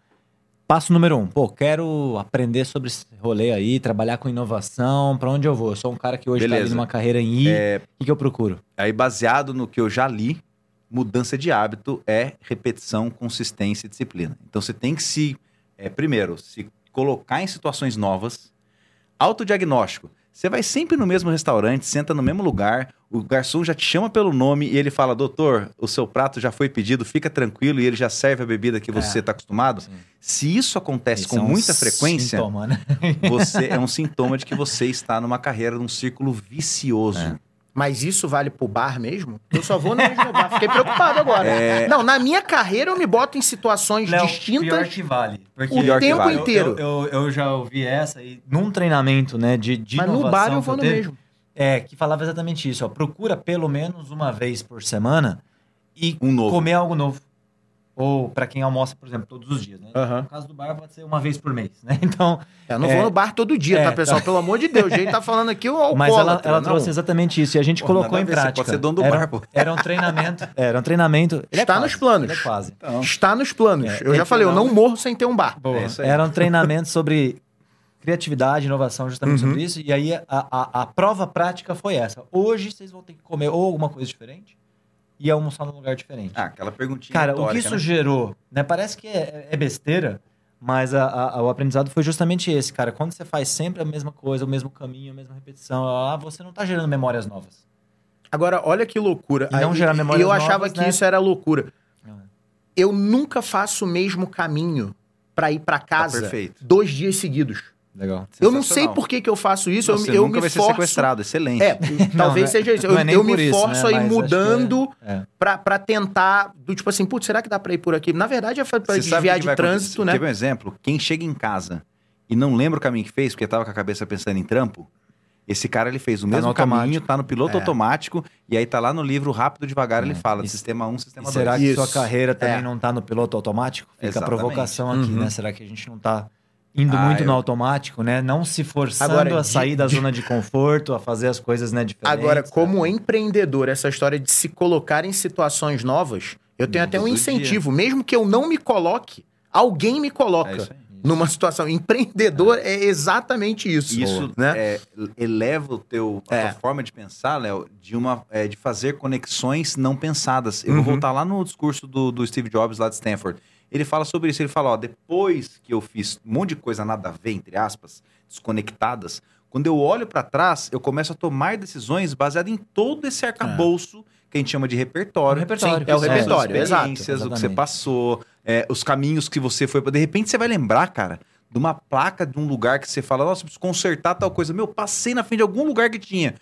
Passo número um. Pô, quero aprender sobre esse rolê aí, trabalhar com inovação. Pra onde eu vou? Eu sou um cara que hoje tá Beleza. ali numa carreira em I. É, O que, que eu procuro? Aí, baseado no que eu já li, mudança de hábito é repetição, consistência e disciplina. Então, você tem que se, é, primeiro, se colocar em situações novas. Autodiagnóstico. Você vai sempre no mesmo restaurante, senta no mesmo lugar, o garçom já te chama pelo nome e ele fala: Doutor, o seu prato já foi pedido, fica tranquilo e ele já serve a bebida que você está acostumado. Sim. Se isso acontece Esse com é um muita frequência, sintoma, né? você é um sintoma de que você está numa carreira, num círculo vicioso. É. Mas isso vale pro bar mesmo? Eu só vou no mesmo bar. Fiquei preocupado agora. É. Não, na minha carreira eu me boto em situações Léo, distintas. Pior que vale. Porque O Pior que tempo vale. inteiro. Eu, eu, eu já ouvi essa e num treinamento, né, de, de mas no bar eu vou no teve, mesmo. É, que falava exatamente isso, ó. Procura pelo menos uma vez por semana e Um novo. comer algo novo. Ou pra quem almoça, por exemplo, todos os dias, né? Aham. No caso do bar, pode ser uma vez por mês, né? Então, Eu não É. vou no bar todo dia, É, tá, pessoal? Pelo amor de Deus. A gente tá falando aqui o alcoólatra. mas ela, ela não. trouxe exatamente isso e a gente Pô, colocou em prática. pode ser dono do era, bar, pô. Era um treinamento. Era um treinamento. Ele é Está quase, nos planos. Ele é quase. Então, Está nos planos. É, eu já é falei, eu não- não morro sem ter um bar. Boa. É isso aí. Era um treinamento sobre criatividade, inovação, justamente Uhum. sobre isso. E aí a, a, a prova prática foi essa. Hoje vocês vão ter que comer ou alguma coisa diferente e almoçar num lugar diferente. ah, aquela perguntinha Cara, o que isso né? gerou, né? Parece que é, é besteira, mas a- a- o aprendizado foi justamente esse, cara. Quando você faz sempre a mesma coisa, o mesmo caminho, a mesma repetição, ah, você não tá gerando memórias novas. Agora, olha que loucura. E não Aí- gerar memórias Eu achava novas, que né? isso era loucura. Eu nunca faço o mesmo caminho pra ir pra casa perfeito. dois dias seguidos. Legal. Eu não sei por que, que eu faço isso. Você eu eu nunca me vai ser forço... sequestrado, excelente. É, talvez né? seja isso. Não Eu, é eu me isso, forço né? a ir Mas que mudando É. pra, pra tentar, do tipo assim, putz, será que dá pra ir por aqui? Na verdade é pra Você desviar de trânsito, acontecer? né? Ver um exemplo? Quem chega em casa e não lembra o caminho que fez, porque tava com a cabeça pensando em trampo, esse cara ele fez o Tá mesmo caminho, tá no piloto É. automático, e aí tá lá no livro Rápido Devagar, ele É. fala E- sistema 1, E sistema 2. será que Isso. sua carreira também É. não tá no piloto automático? Fica Exatamente. a provocação aqui, Uhum. né? Será que a gente não tá indo Ah, muito no eu- automático, né? Não se forçando Agora, a de- sair da zona de conforto, a fazer as coisas, né, diferentes. Agora, né? como empreendedor, essa história de se colocar em situações novas, eu tenho até um incentivo. Mesmo que eu não me coloque, alguém me É coloca isso aí. numa situação. Empreendedor é exatamente isso. Isso né? é, eleva o teu, a É. tua forma de pensar, Léo, de, uma, é, de fazer conexões não pensadas. Eu Uhum. vou voltar lá no discurso do, do Steve Jobs lá de Stanford. Ele fala sobre isso. Ele fala, ó, depois que eu fiz um monte de coisa nada a ver, entre aspas, desconectadas, quando eu olho para trás, eu começo a tomar decisões baseadas em todo esse arcabouço que a gente chama de repertório. É. O repertório. é o repertório, as exato, experiências, o que você passou, é, os caminhos que você foi. De repente você vai lembrar, cara, de uma placa de um lugar que você fala, nossa, preciso consertar tal coisa. Meu, passei na frente de algum lugar que tinha.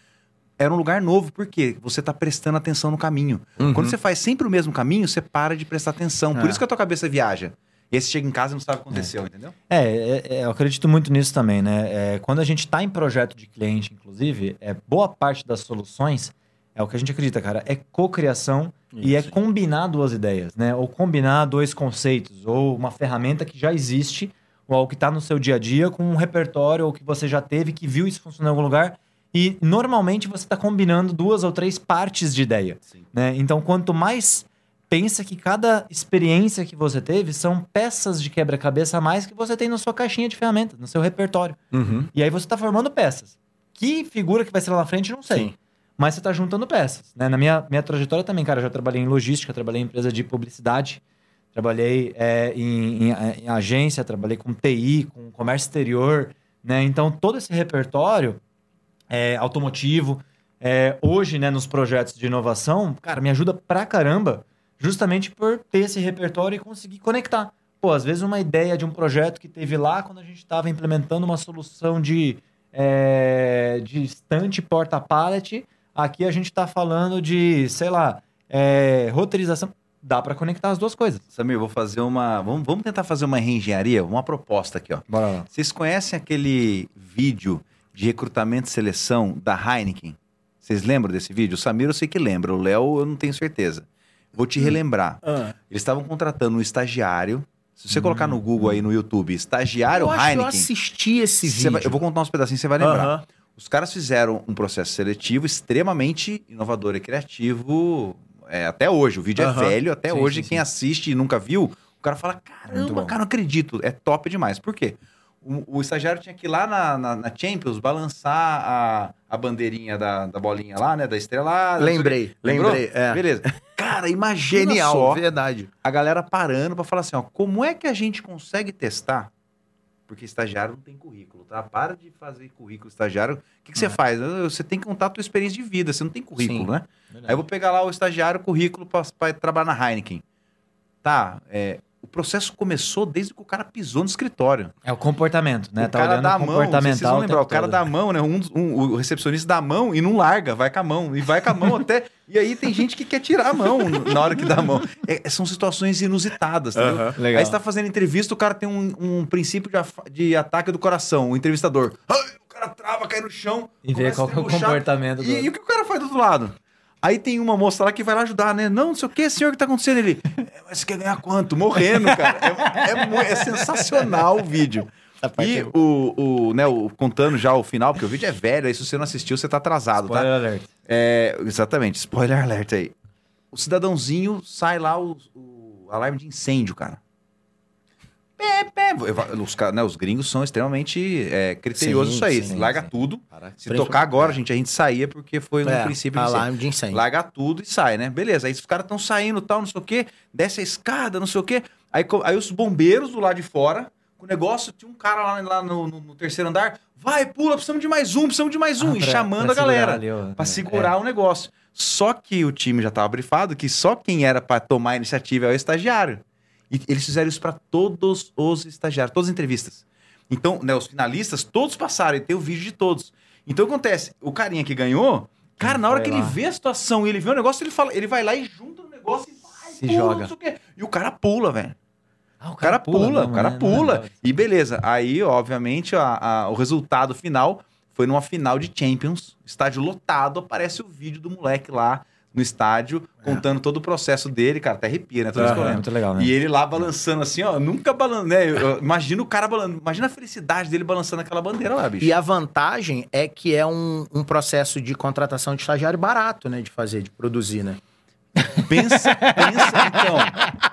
Era um lugar novo, por quê? Você tá prestando atenção no caminho. Uhum. Quando você faz sempre o mesmo caminho, você para de prestar atenção. Por É. isso que a tua cabeça viaja. E aí você chega em casa e não sabe o que aconteceu, entendeu? É, é, é, eu acredito muito nisso também, né? É, quando a gente está em projeto de cliente, inclusive, é, boa parte das soluções é o que a gente acredita, cara, é cocriação e é combinar duas ideias, né? Ou combinar dois conceitos, ou uma ferramenta que já existe, ou algo que está no seu dia a dia, com um repertório, ou que você já teve, que viu isso funcionar em algum lugar. E normalmente você está combinando duas ou três partes de ideia. Sim. né? Então, quanto mais pensa que cada experiência que você teve são peças de quebra-cabeça a mais que você tem na sua caixinha de ferramentas, no seu repertório. Uhum. E aí você está formando peças. Que figura que vai ser lá na frente, não sei. Sim. Mas você está juntando peças. Né? Na minha, minha trajetória também, cara, eu já trabalhei em logística, trabalhei em empresa de publicidade, trabalhei é, em, em- em agência, trabalhei com TI, com comércio exterior. Né? Então, todo esse repertório é, automotivo, é, hoje, né, nos projetos de inovação, cara, me ajuda pra caramba, justamente por ter esse repertório e conseguir conectar. Pô, às vezes uma ideia de um projeto que teve lá quando a gente estava implementando uma solução de, é, de estante porta-pallet, aqui a gente está falando de, sei lá, é, roteirização. Dá para conectar as duas coisas. Samir, vou fazer uma. Vamos, vamos tentar fazer uma reengenharia, uma proposta aqui, ó. Bora lá. Vocês conhecem aquele vídeo de recrutamento e seleção da Heineken? Vocês lembram desse vídeo? O Samir eu sei que lembra, o Léo eu não tenho certeza. Vou te relembrar. Ah. Eles estavam contratando um estagiário. Se você colocar no Google aí no YouTube, estagiário Eu que eu Heineken, assisti esse vídeo. vai- eu vou contar uns pedacinhos, você vai lembrar. Os caras fizeram um processo seletivo extremamente inovador e criativo, é, até hoje. O vídeo é velho, até Sim, hoje. sim, quem sim. assiste e nunca viu, o cara fala: caramba, cara, não acredito. É top demais. Por quê? O, o estagiário tinha que ir lá na, na, na Champions balançar a, a bandeirinha da, da bolinha lá, né? Da estrelada. Lembrei, lembrei. É. Beleza. Cara, imagina Genial, só verdade. a galera parando pra falar assim, ó, como é que a gente consegue testar? Porque estagiário não tem currículo, tá? Para de fazer currículo estagiário. O que, que você É. faz? Você tem que contar a tua experiência de vida, você não tem currículo, Sim. né? Aí eu vou pegar lá o estagiário, currículo pra, pra trabalhar na Heineken. Tá, é, processo começou desde que o cara pisou no escritório. É o comportamento, né? o tá cara olhando dá a o mão, vocês vão o lembrar, tempo o cara todo. dá a mão, né? Um, um- o recepcionista dá a mão e não larga, vai com a mão. E vai com a mão até... E aí tem gente que quer tirar a mão na hora que dá a mão. É, são situações inusitadas, entendeu? Aham. Legal. Aí você tá fazendo entrevista, o cara tem um, um princípio de, de ataque do coração, o entrevistador. Ai, o cara trava, cai no chão. E ver começa qual é o comportamento do E, e o que o cara faz do outro lado? Aí tem uma moça lá que vai lá ajudar, né? Não, não sei o que, senhor, o que tá acontecendo? Ele, "É, mas você quer ganhar quanto? Morrendo, cara. É, é é sensacional o vídeo. E o, o, né, o, contando já o final, porque o vídeo é velho, aí se você não assistiu, você tá atrasado, tá? Spoiler alert. É, exatamente, spoiler alert aí. O cidadãozinho sai lá o, o alarme de incêndio, cara. Pé, pé. Os, né, os gringos são extremamente é, criteriosos Sim, isso aí. sim, Larga sim. tudo. Se Principalmente- tocar agora, gente, a gente saía porque foi um É, princípio alarme de incêndio. Larga tudo e sai, né? Beleza. Aí os caras estão saindo tal, não sei o quê. Desce a escada, não sei o quê. Aí, aí os bombeiros do lado de fora, com o negócio, tinha um cara lá, lá no, no- no terceiro andar. Vai, pula, precisamos de mais um, precisamos de mais um. Ah, e pra- chamando pra a galera. ali, ó. Pra É. segurar o negócio. Só que o time já tava brifado que só quem era pra tomar a iniciativa é o estagiário. E eles fizeram isso pra todos os estagiários, todas as entrevistas. Então, né, os finalistas, todos passaram e tem o vídeo de todos. Então, o que acontece? O carinha que ganhou, cara, Ele na hora que ele lá. vê a situação e ele vê o negócio, ele, fala, ele vai lá e junta o negócio e vai, Se pula, joga. não sei o quê. E o cara pula, velho. Ah, O cara pula, não, o cara né? Não pula. lembrava. E beleza. Aí, obviamente, a- a- o resultado final foi numa final de Champions, estádio lotado, aparece o vídeo do moleque lá no estádio, contando todo o processo dele, cara, até arrepia, né? Toda vez que eu É lembro. muito legal, né? E ele lá balançando assim, ó, nunca balançando, né? Imagino o cara balançando, imagina a felicidade dele balançando aquela bandeira lá, bicho. E a vantagem é que é um, um processo de contratação de estagiário barato, né? De fazer, de produzir, né? Pensa, pensa, então.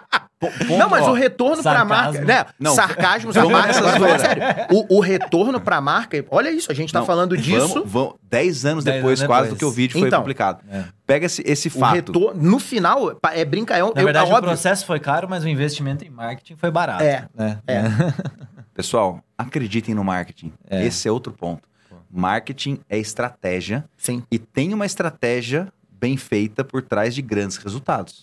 Não, mas ó, o retorno pra sarcasmo. marca. Né? Não, Sarcasmo, falando sério. O, o retorno pra marca. Olha isso, a gente tá Não, falando disso. Vamos, vamos, dez anos Dez depois, anos quase, depois. do que o vídeo foi Então. publicado. É. Pega esse, esse O fato. retorno. No final, é brincar. É, um- Na eu- verdade, é o processo foi caro, mas o investimento em marketing foi barato. É, né? é. Pessoal, acreditem no marketing. É. Esse é outro ponto. Marketing é estratégia Sim. e tem uma estratégia bem feita por trás de grandes resultados.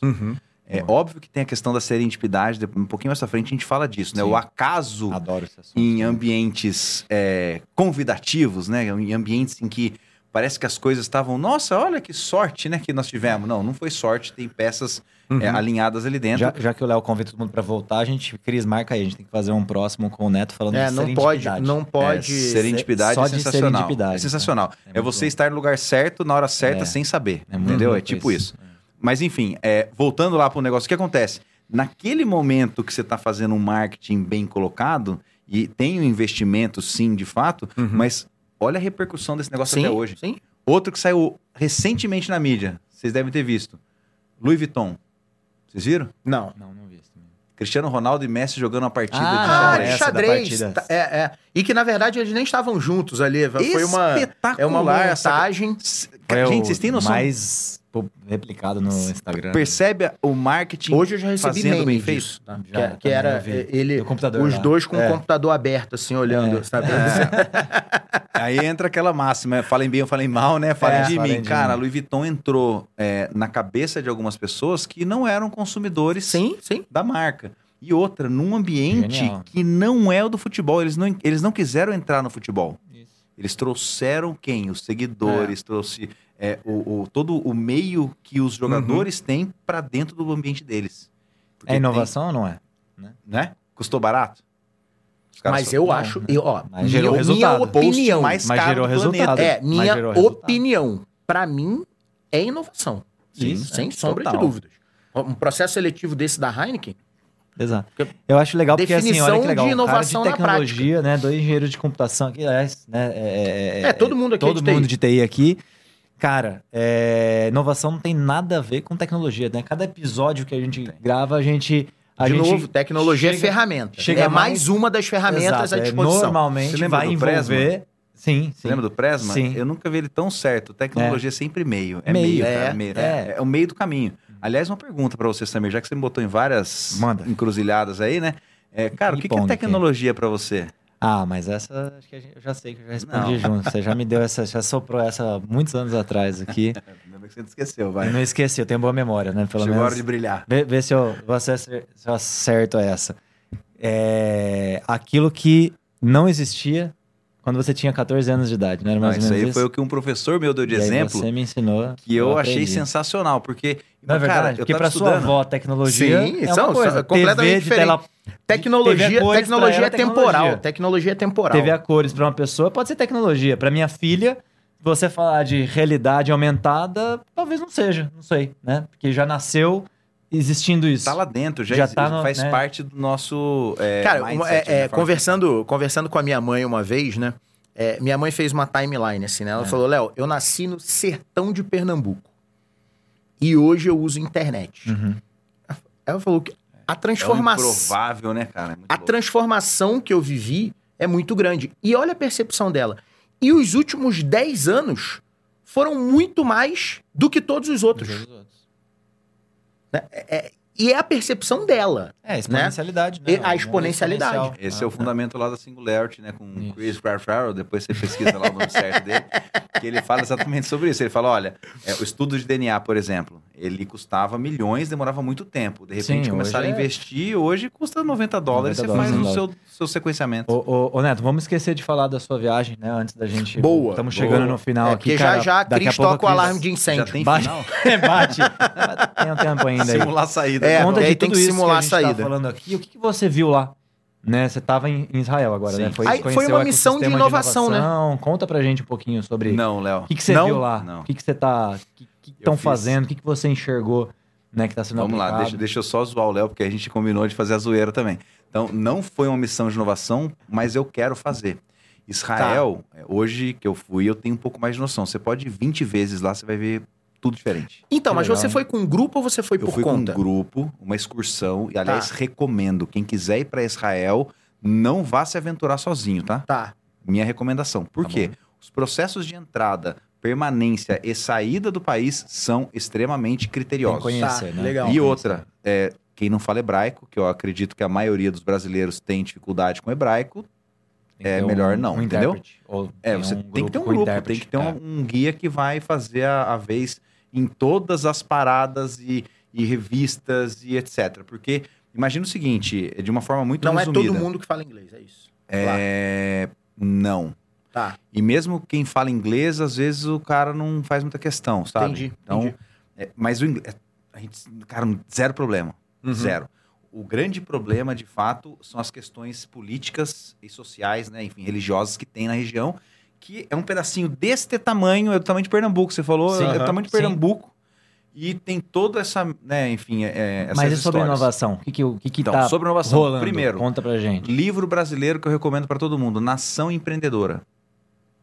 É óbvio que tem a questão da serendipidade, de- um pouquinho mais pra frente a gente fala disso, né? Sim. O acaso assunto. em ambientes é, convidativos, né? Em ambientes em que parece que as coisas estavam, nossa, olha que sorte, né, que nós tivemos. Não, não foi sorte, tem peças é, alinhadas ali dentro. Já, já que o Léo convida todo mundo pra voltar, a gente, Cris, marca aí. A gente tem que fazer um próximo com o Neto falando É, de não pode, não pode. É, serendipidade Só é de sensacional. serendipidade, é sensacional. né? É É, você bom. estar no lugar certo, na hora certa, É. sem saber. É entendeu? É tipo isso. Mas enfim, é, voltando lá para o negócio, o que acontece? Naquele momento que você está fazendo um marketing bem colocado, e tem um investimento, sim, de fato, Uhum. mas olha a repercussão desse negócio sim, até hoje. Sim. Outro que saiu recentemente na mídia, vocês devem ter visto. Louis Vuitton. Vocês viram? Não. Não, não vi. Cristiano Ronaldo e Messi jogando uma partida Ah, de Ah, xadrez. da xadrez. partida. tá- É, é. E que, na verdade, eles nem estavam juntos ali. Foi uma. Espetacular É uma montagem. Cara, Foi gente, vocês têm noção? mais replicado no Instagram. Percebe o marketing Hoje eu já recebi fazendo meme bem feito? disso, tá? Já, que, que era vi. eh, ele, Do computador os lá. dois com É. o computador aberto, assim, olhando, É. sabe? Aí entra aquela máxima, falem bem ou falem mal, né? Falem É, de falem mim. de Cara, mim. Louis Vuitton entrou é, na cabeça de algumas pessoas que não eram consumidores Sim, sim. da marca. E outra, num ambiente Genial. que não é o do futebol. Eles não, eles não quiseram entrar no futebol. Isso. Eles trouxeram quem? Os seguidores, trouxe é, o, o- todo o meio que os jogadores têm para dentro do ambiente deles. Porque É inovação ou não é? tem- né? Custou barato? Os caras Mas eu não, acho, né? eu, ó, Mas gerou minha, resultado. minha opinião, mais Mas caro gerou do resultado. é, minha opinião, pra mim, é inovação. Sim, Isso, sem é, sombra total. de dúvidas. Um processo seletivo desse da Heineken, Exato. Eu acho legal porque assim, olha que legal. de um cara inovação de na tecnologia, né? Dois engenheiros de computação aqui, aliás, né? É, É, todo mundo aqui é Todo de TI. mundo de TI aqui. Cara, é, inovação não tem nada a ver com tecnologia, né? Cada episódio que a gente grava, a gente. A de gente novo, tecnologia é chega- ferramenta. chega é mais- mais uma das ferramentas Exato, à é, disposição. normalmente Você lembra vai do envolver. Presma? Sim, sim. Você lembra do Presma? Sim. Eu nunca vi ele tão certo. Tecnologia é sempre meio. É Meio. meio, É, cara. É, meio. é. É o meio do caminho. Aliás, uma pergunta pra você, Samir, já que você me botou em várias Manda. encruzilhadas aí, né? É, cara, o que, que é tecnologia pra você? Ah, mas essa acho que eu já sei que eu já respondi junto. Você já me deu essa, já soprou essa muitos anos atrás aqui. Ainda bem que você não esqueceu, Eu vai. não esqueci, eu tenho boa memória, né? Pelo Chegou a hora menos. de brilhar. Vê, vê se, eu, se eu acerto essa. É aquilo que não existia quando você tinha 14 anos de idade, não era Não, mais ou isso menos aí isso? foi o que um professor meu deu de E exemplo, você me ensinou. que eu, achei aprendi. sensacional, porque, Não é verdade? cara, eu Porque pra sua avó, tecnologia Sim, é uma são- coisa. são completamente TV de diferente. tela, Tecnologia, TV a cores tecnologia pra é é temporal. tecnologia. Tecnologia é temporal. TV a cores para uma pessoa pode ser tecnologia. Para minha filha, você falar de realidade aumentada, talvez não seja, não sei, né? Porque já nasceu existindo isso. Tá lá dentro, já, Já exi- tá no- faz né? parte do nosso é, Cara, mindset, é, né? é, conversando, conversando com a minha mãe uma vez, né? é, minha mãe fez uma timeline assim, né? Ela É. falou: Léo, eu nasci no sertão de Pernambuco. E hoje eu uso internet. Uhum. Ela falou que a É um transformação. improvável, né, cara? É muito a louco. transformação que eu vivi é muito grande. E olha a percepção dela. E os últimos 10 anos foram muito mais do que todos os outros. né? É- é- e é a percepção dela. É, exponencialidade, né? E a O mundo é exponencialidade. exponencial. Esse é o fundamento lá da Singularity, né? Com Isso. Chris Farfarrow, depois você pesquisa lá o nome certo dele, que ele fala exatamente sobre isso. Ele fala, olha, é, o estudo de DNA, por exemplo, ele custava milhões, demorava muito tempo. De repente Sim, começaram a é- investir, hoje custa 90 dólares, 90 você faz o dólares. seu, seu sequenciamento. Ô, ô, ô, Neto, vamos esquecer de falar da sua viagem, né? Antes da gente. Boa, Estamos boa. chegando no final É, aqui. porque cara, já já a daqui a Cris a toca o alarme de incêndio. Já tem Bate. final? Bate. Tem um tempo ainda aí. Simular a saída. É, Conta de aí tem tudo que isso simular a a gente saída. Tá falando aqui. O que, que você viu lá? Né? Você estava em Israel agora, Sim. né? Aí foi uma missão de inovação, né? inovação. Conta pra gente um pouquinho sobre Não, Léo. o que, que você Não? viu lá. Não. O que, que você tá. Que estão fazendo? O que, que você enxergou, né? Que tá sendo Vamos lá, aplicado? deixa, deixa eu só zoar o Léo, porque a gente combinou de fazer a zoeira também. Então, não foi uma missão de inovação, mas eu quero fazer. Israel, é, hoje que eu fui, eu tenho um pouco mais de noção. Você pode ir 20 vezes lá, você vai ver tudo diferente. Então, Que mas legal, você foi com um grupo ou você foi Eu por fui conta? com um grupo, uma excursão, e aliás, Tá. recomendo. Quem quiser ir para Israel, não vá se aventurar sozinho, tá? Tá. Minha recomendação. Por Tá quê? Os processos de entrada, permanência e saída do país são extremamente Tem criteriosos. conhecer, Tá, né? legal. Tem E outra, é, quem não fala hebraico, que eu acredito que a maioria dos brasileiros tem dificuldade com hebraico, Tem é melhor não, entendeu? intérprete, ou é, tem você tem que ter um grupo, tem que ter um, é. um guia que vai fazer a, a vez em todas as paradas e, e revistas e etc. Porque imagina o seguinte, de uma forma muito Não é resumida. todo mundo que fala inglês, é isso. Claro. É, não. Tá, E mesmo quem fala inglês, às vezes o cara não faz muita questão, sabe? entendi. Então, entendi. é, mas o inglês, a gente, cara, zero problema. Uhum. Zero. O grande problema, de fato, são as questões políticas e sociais, né, enfim, religiosas que tem na região, que é um pedacinho deste tamanho, é do tamanho de Pernambuco, você falou, Sim, é do tamanho de sim. Pernambuco, e tem toda essa, né, enfim, é, é, Mas e sobre histórias. inovação? O que, que, o que, que Então, tá sobre inovação, rolando? primeiro, Conta pra gente. livro brasileiro que eu recomendo para todo mundo, Nação Empreendedora.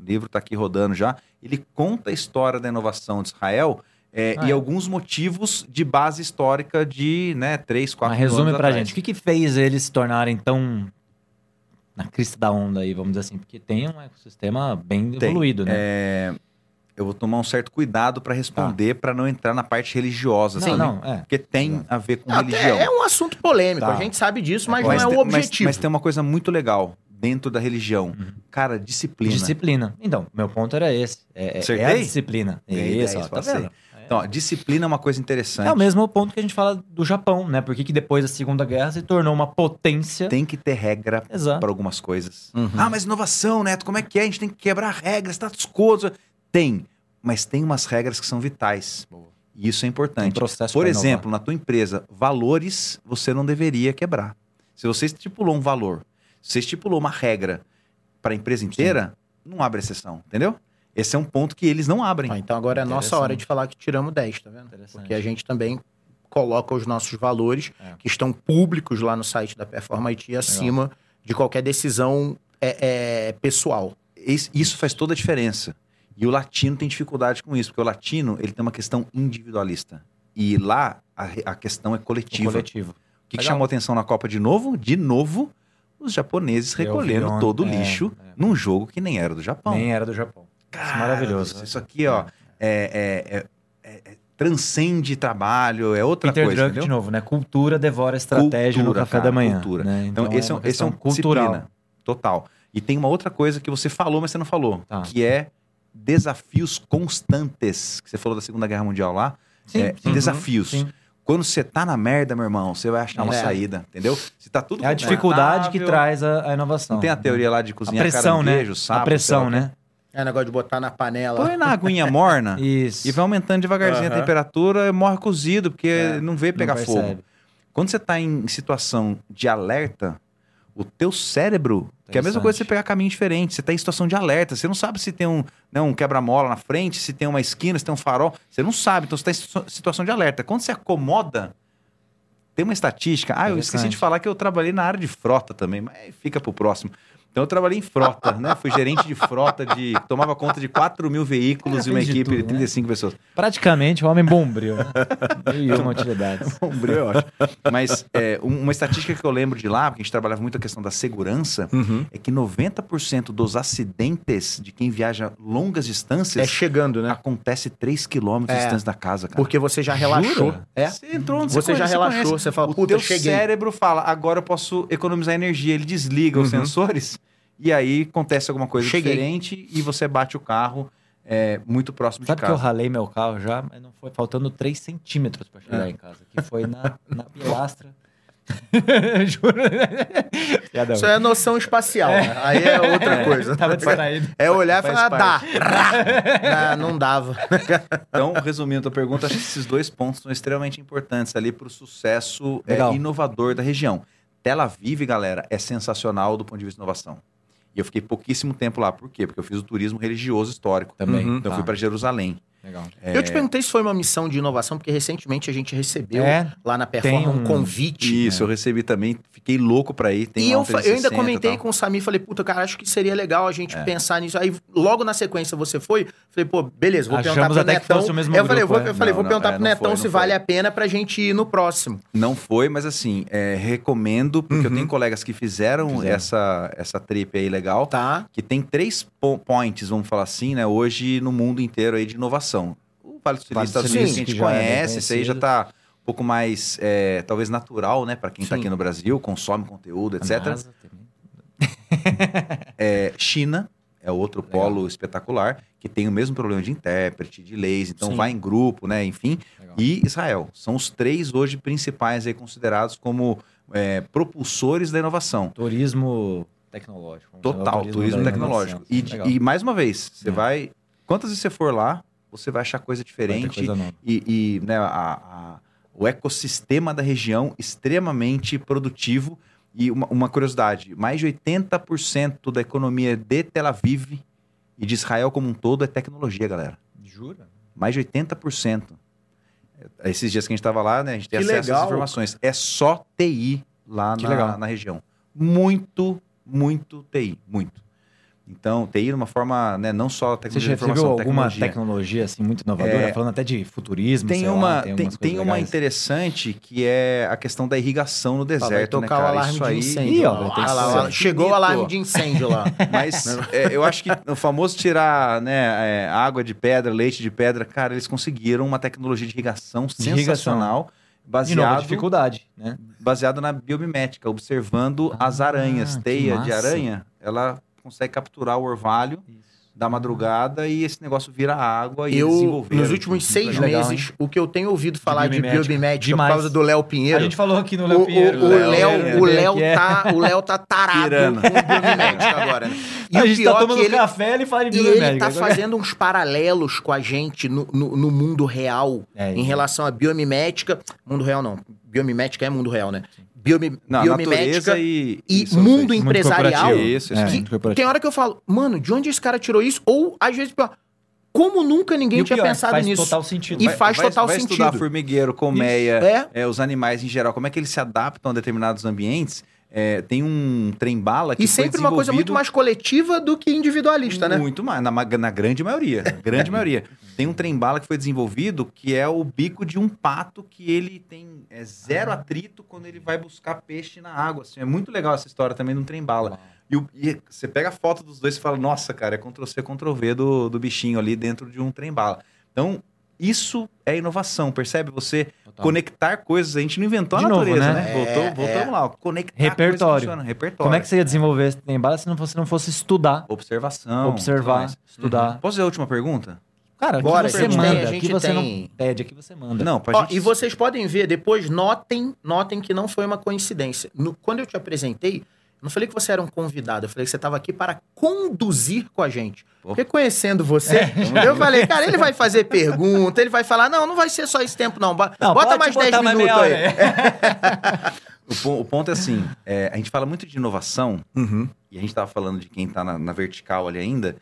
O livro está aqui rodando já. Ele conta a história da inovação de Israel é, Ah, e é. alguns motivos de base histórica de né, 3, 4 Mas resume anos pra atrás. gente. O que, que fez eles se tornarem tão na crista da onda aí, vamos dizer assim? Porque tem um ecossistema bem Tem. evoluído, né? É, eu vou tomar um certo cuidado para responder, para não entrar na parte religiosa. não, sabe? não, é. Porque tem a ver com Não, religião. é, é um assunto polêmico, Tá. a gente sabe disso, mas, Mas não é o mas- objetivo. Mas, tem uma coisa muito legal dentro da religião. Uhum. Cara, disciplina. Disciplina. Então, meu ponto era esse. É, é- é a Acertei? disciplina. Ganhei Isso, 10, ó, tá vendo? Então, ó, disciplina é uma coisa interessante. É o mesmo ponto que a gente fala do Japão, né? Por que que depois da Segunda Guerra se tornou uma potência. Tem que ter regra para algumas coisas. Uhum. Ah, mas inovação, Neto, como é que é? A gente tem que quebrar regras, status quo. Tem, mas tem umas regras que são vitais. E isso é importante. processo Por pra inovar. exemplo, na tua empresa, valores você não deveria quebrar. Se você estipulou um valor, você estipulou uma regra para a empresa inteira, não abre exceção, entendeu? Esse é um ponto que eles não abrem. Ah, então agora é a nossa hora de falar que tiramos 10, tá vendo? Interessante. Porque a gente também coloca os nossos valores, É. que estão públicos lá no site da Performa IT, acima de qualquer decisão é, é, pessoal. Isso faz toda a diferença. E o latino tem dificuldade com isso, porque o latino ele tem uma questão individualista. E lá a, a questão é O coletiva. coletivo. O que, que Legal. chamou atenção na Copa de novo? De novo, os japoneses vi recolhendo todo o é, lixo é. num jogo que nem era do Japão. Nem era do Japão. Cara, maravilhoso. Isso aqui, ó, é, é- é- é- é- transcende trabalho, é outra Peter coisa, entendeu? de novo, né? Cultura devora estratégia Cultura, no café cara, da manhã. cultura. né? Então, esse é, um- esse é um cultural. disciplina. Total. E tem uma outra coisa que você falou, mas você não falou, Tá. que é desafios constantes. Que você falou da Segunda Guerra Mundial lá. Sim, é, sim. desafios. Sim. Quando você tá na merda, meu irmão, você vai achar uma É. saída, entendeu? Se tá tudo É a dificuldade que traz a, a inovação. Não tem a né? teoria lá de A cozinhar pressão, né? caranguejo, sapo, a pressão, né? É negócio de botar na panela. Põe na aguinha morna Isso. e vai aumentando devagarzinho a Aham. temperatura e morre cozido, porque É, não vê Não pegar fogo. percebe. Quando você está em situação de alerta, o teu cérebro, que é a mesma coisa você pegar caminho diferente, você está em situação de alerta, você não sabe se tem um, né, um quebra-mola na frente, se tem uma esquina, se tem um farol, você não sabe, então você está em situa- situação de alerta. Quando você acomoda, tem uma estatística, ah, eu esqueci de falar que eu trabalhei na área de frota também, mas fica pro próximo. Então eu trabalhei em frota, né? Fui gerente de frota, de tomava conta de 4 mil veículos e uma de equipe de tudo, né? 35 pessoas. Praticamente o homem bombril, né? E uma utilidades. Sombrio, eu acho. Mas é, um- uma estatística que eu lembro de lá, porque a gente trabalhava muito a questão da segurança, Uhum. é que 90% dos acidentes de quem viaja longas É distâncias chegando, né? acontece 3 quilômetros de É. distância da casa, cara. Porque você já relaxou. Jura? É. Você entrou onde Você já conhece, relaxou, conhece. você fala, o puta, teu cheguei. cérebro fala, agora eu posso economizar energia. Ele desliga os Uhum. sensores e aí acontece alguma coisa Cheguei. diferente e você bate o carro é, muito próximo Sabe de que eu casa. ralei meu carro já, mas não foi faltando 3 centímetros pra chegar É. em casa. Que foi na, na pilastra. Juro. Isso é noção espacial. né? Aí é outra coisa. Tava distraído. É olhar e falar, dá. Rá. não, dava. Então, resumindo a pergunta, acho que esses dois pontos são extremamente importantes ali para o sucesso é, inovador da região. Tel Aviv, galera, é sensacional do ponto de vista de inovação. E eu fiquei pouquíssimo tempo lá. Por quê? Porque eu fiz o turismo religioso histórico. Também. Uhum. Então, eu Tá. fui para Jerusalém. Legal. Eu te perguntei se foi uma missão de inovação, porque recentemente a gente recebeu É, lá na Performa tem um um- convite. Isso, eu recebi também. Fiquei louco para ir. Tem e eu, eu ainda 360 comentei com o Samir, falei, puta, cara, acho que seria legal a gente É. pensar nisso. Aí, logo na sequência, você foi, falei, pô, beleza, vou Achamos perguntar pro Netão. eu falei, grupo, vou, é. eu falei, Não, vou não, perguntar é, pro Netão foi, se vale a pena pra gente ir no próximo. Não foi, mas assim, é, recomendo, porque eu Uhum. tenho colegas que fizeram, Fizeram. Essa, essa trip aí legal. Tá? que tem três po- points, vamos falar assim, né, hoje no mundo inteiro aí de inovação. O Vale do Silício, Vale do Estados Unidos, que a gente é conhece, isso aí já conhecido. tá um pouco mais, é, talvez natural, né, para quem tá Sim. aqui no Brasil, consome conteúdo, etc. NASA. É, China é outro Legal. polo espetacular, que tem o mesmo problema de intérprete, de leis, então Sim. vai em grupo, né, enfim. Legal. E Israel. São os três hoje principais aí considerados como é, propulsores da inovação. Turismo tecnológico. Total, o turismo da tecnológico. inovação. E, e mais uma vez, você É. vai. Quantas vezes você for lá, você vai achar coisa diferente. coisa. E, e, né, a- a- o ecossistema da região extremamente produtivo. E uma, uma curiosidade: mais de 80% da economia de Tel Aviv e de Israel como um todo é tecnologia, galera. Jura? Mais de 80%. É, Esses dias que a gente estava lá, né, a gente tem Que acesso legal. às informações. É só TI lá na, na região. Muito, muito TI. Muito. Então, TI de uma forma, né, não só Você tecnologia já de você viu informação, alguma tecnologia. tecnologia assim muito inovadora? É. Falando até de futurismo, Tem sei lá, uma, tem, tem coisas uma legais. interessante que é a questão da irrigação no vai deserto, né, tocar o cara? alarme Isso de aí... incêndio. Ih, ó, lá. vai Ah Chegou o alarme de incêndio lá. Mas é, eu acho que o famoso tirar né, é, água de pedra, leite de pedra, cara, eles conseguiram uma tecnologia de irrigação irrigação. sensacional, De novo, a baseado, dificuldade, né? baseado na biomimética, observando Ah, as aranhas. Teia de aranha, ela consegue capturar o orvalho da madrugada e esse negócio vira água e Eu, desenvolver. nos últimos seis legal, meses, o que eu tenho ouvido falar de biomimética. biomimética por causa do Léo A Pinheiro. gente falou aqui no O, Léo o, Pinheiro. o Léo, Léo, né? o Ele Léo aqui é- tá, o Léo tá tarado Pirando. com biomimética agora, né? E a o gente pior tá é tomando que ele, café, ele fala de e biomédica. ele tá Agora- fazendo uns paralelos com a gente no, no, no mundo real É, em relação à biomimética. Mundo real não. Biomimética é mundo real, né? Biomi, Não, biomimética e, e isso, mundo isso. Muito empresarial. Isso, É, isso. muito corporativo. Tem hora que eu falo, mano, de onde esse cara tirou isso? Ou, às vezes, pior, como nunca ninguém E tinha pior, pensado faz nisso? total sentido. E Vai- faz vai- total vai sentido. estudar formigueiro, colmeia, É. é, os animais em geral, como é que eles se adaptam a determinados ambientes. É, tem um trem-bala que E sempre uma coisa muito mais coletiva do que individualista, né? Muito mais, na, na grande maioria. na grande maioria. Tem um trem-bala que foi desenvolvido que é o bico de um pato que ele tem é, zero atrito quando ele vai buscar peixe na água. assim. é muito legal essa história também de um trem-bala. E, e você pega a foto dos dois e fala, nossa, cara, é Ctrl-C, Ctrl-V do, do bichinho ali dentro de um trem-bala. Então, isso é inovação, percebe? Você Total. conectar coisas. A gente não inventou De a novo, natureza, né? né? É, Voltou, é. voltamos lá. Conectar Repertório. coisas. Repertório. Como é que você ia desenvolver esse trem bala se não fosse, não fosse estudar, Observação. observar, estudar? Posso fazer a última pergunta? Cara, aqui Bora, você a gente manda, tem- a aqui gente você tem- não pede, aqui você manda. Não, pra Ó, gente... e vocês podem ver depois, notem, notem que não foi uma coincidência. No- quando eu te apresentei, não falei que você era um convidado, eu falei que você estava aqui para conduzir com a gente. Porque conhecendo você, É. eu falei, cara, ele vai fazer pergunta, ele vai falar, não, não vai ser só esse tempo, não. Bota mais botar 10 mais minutos aí. o ponto é assim, é, a gente fala muito de inovação, Uhum. e a gente estava falando de quem está na, na vertical ali ainda.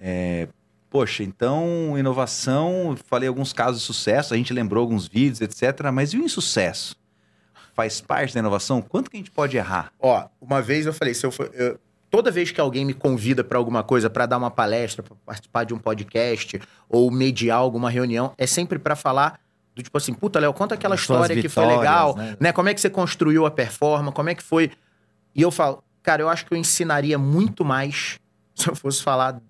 é, poxa, então, inovação, falei alguns casos de sucesso, a gente lembrou alguns vídeos, etc. Mas e o insucesso? Faz parte da inovação? Quanto que a gente pode errar? Ó, uma vez eu falei, se eu for, eu- toda vez que alguém me convida para alguma coisa, para dar uma palestra, para participar de um podcast ou mediar alguma reunião, é sempre para falar do tipo assim, puta, Léo, conta aquela suas história que foi legal, né? né? Como é que você construiu a performance, como é que foi? E eu falo, cara, eu acho que eu ensinaria muito mais se eu fosse falar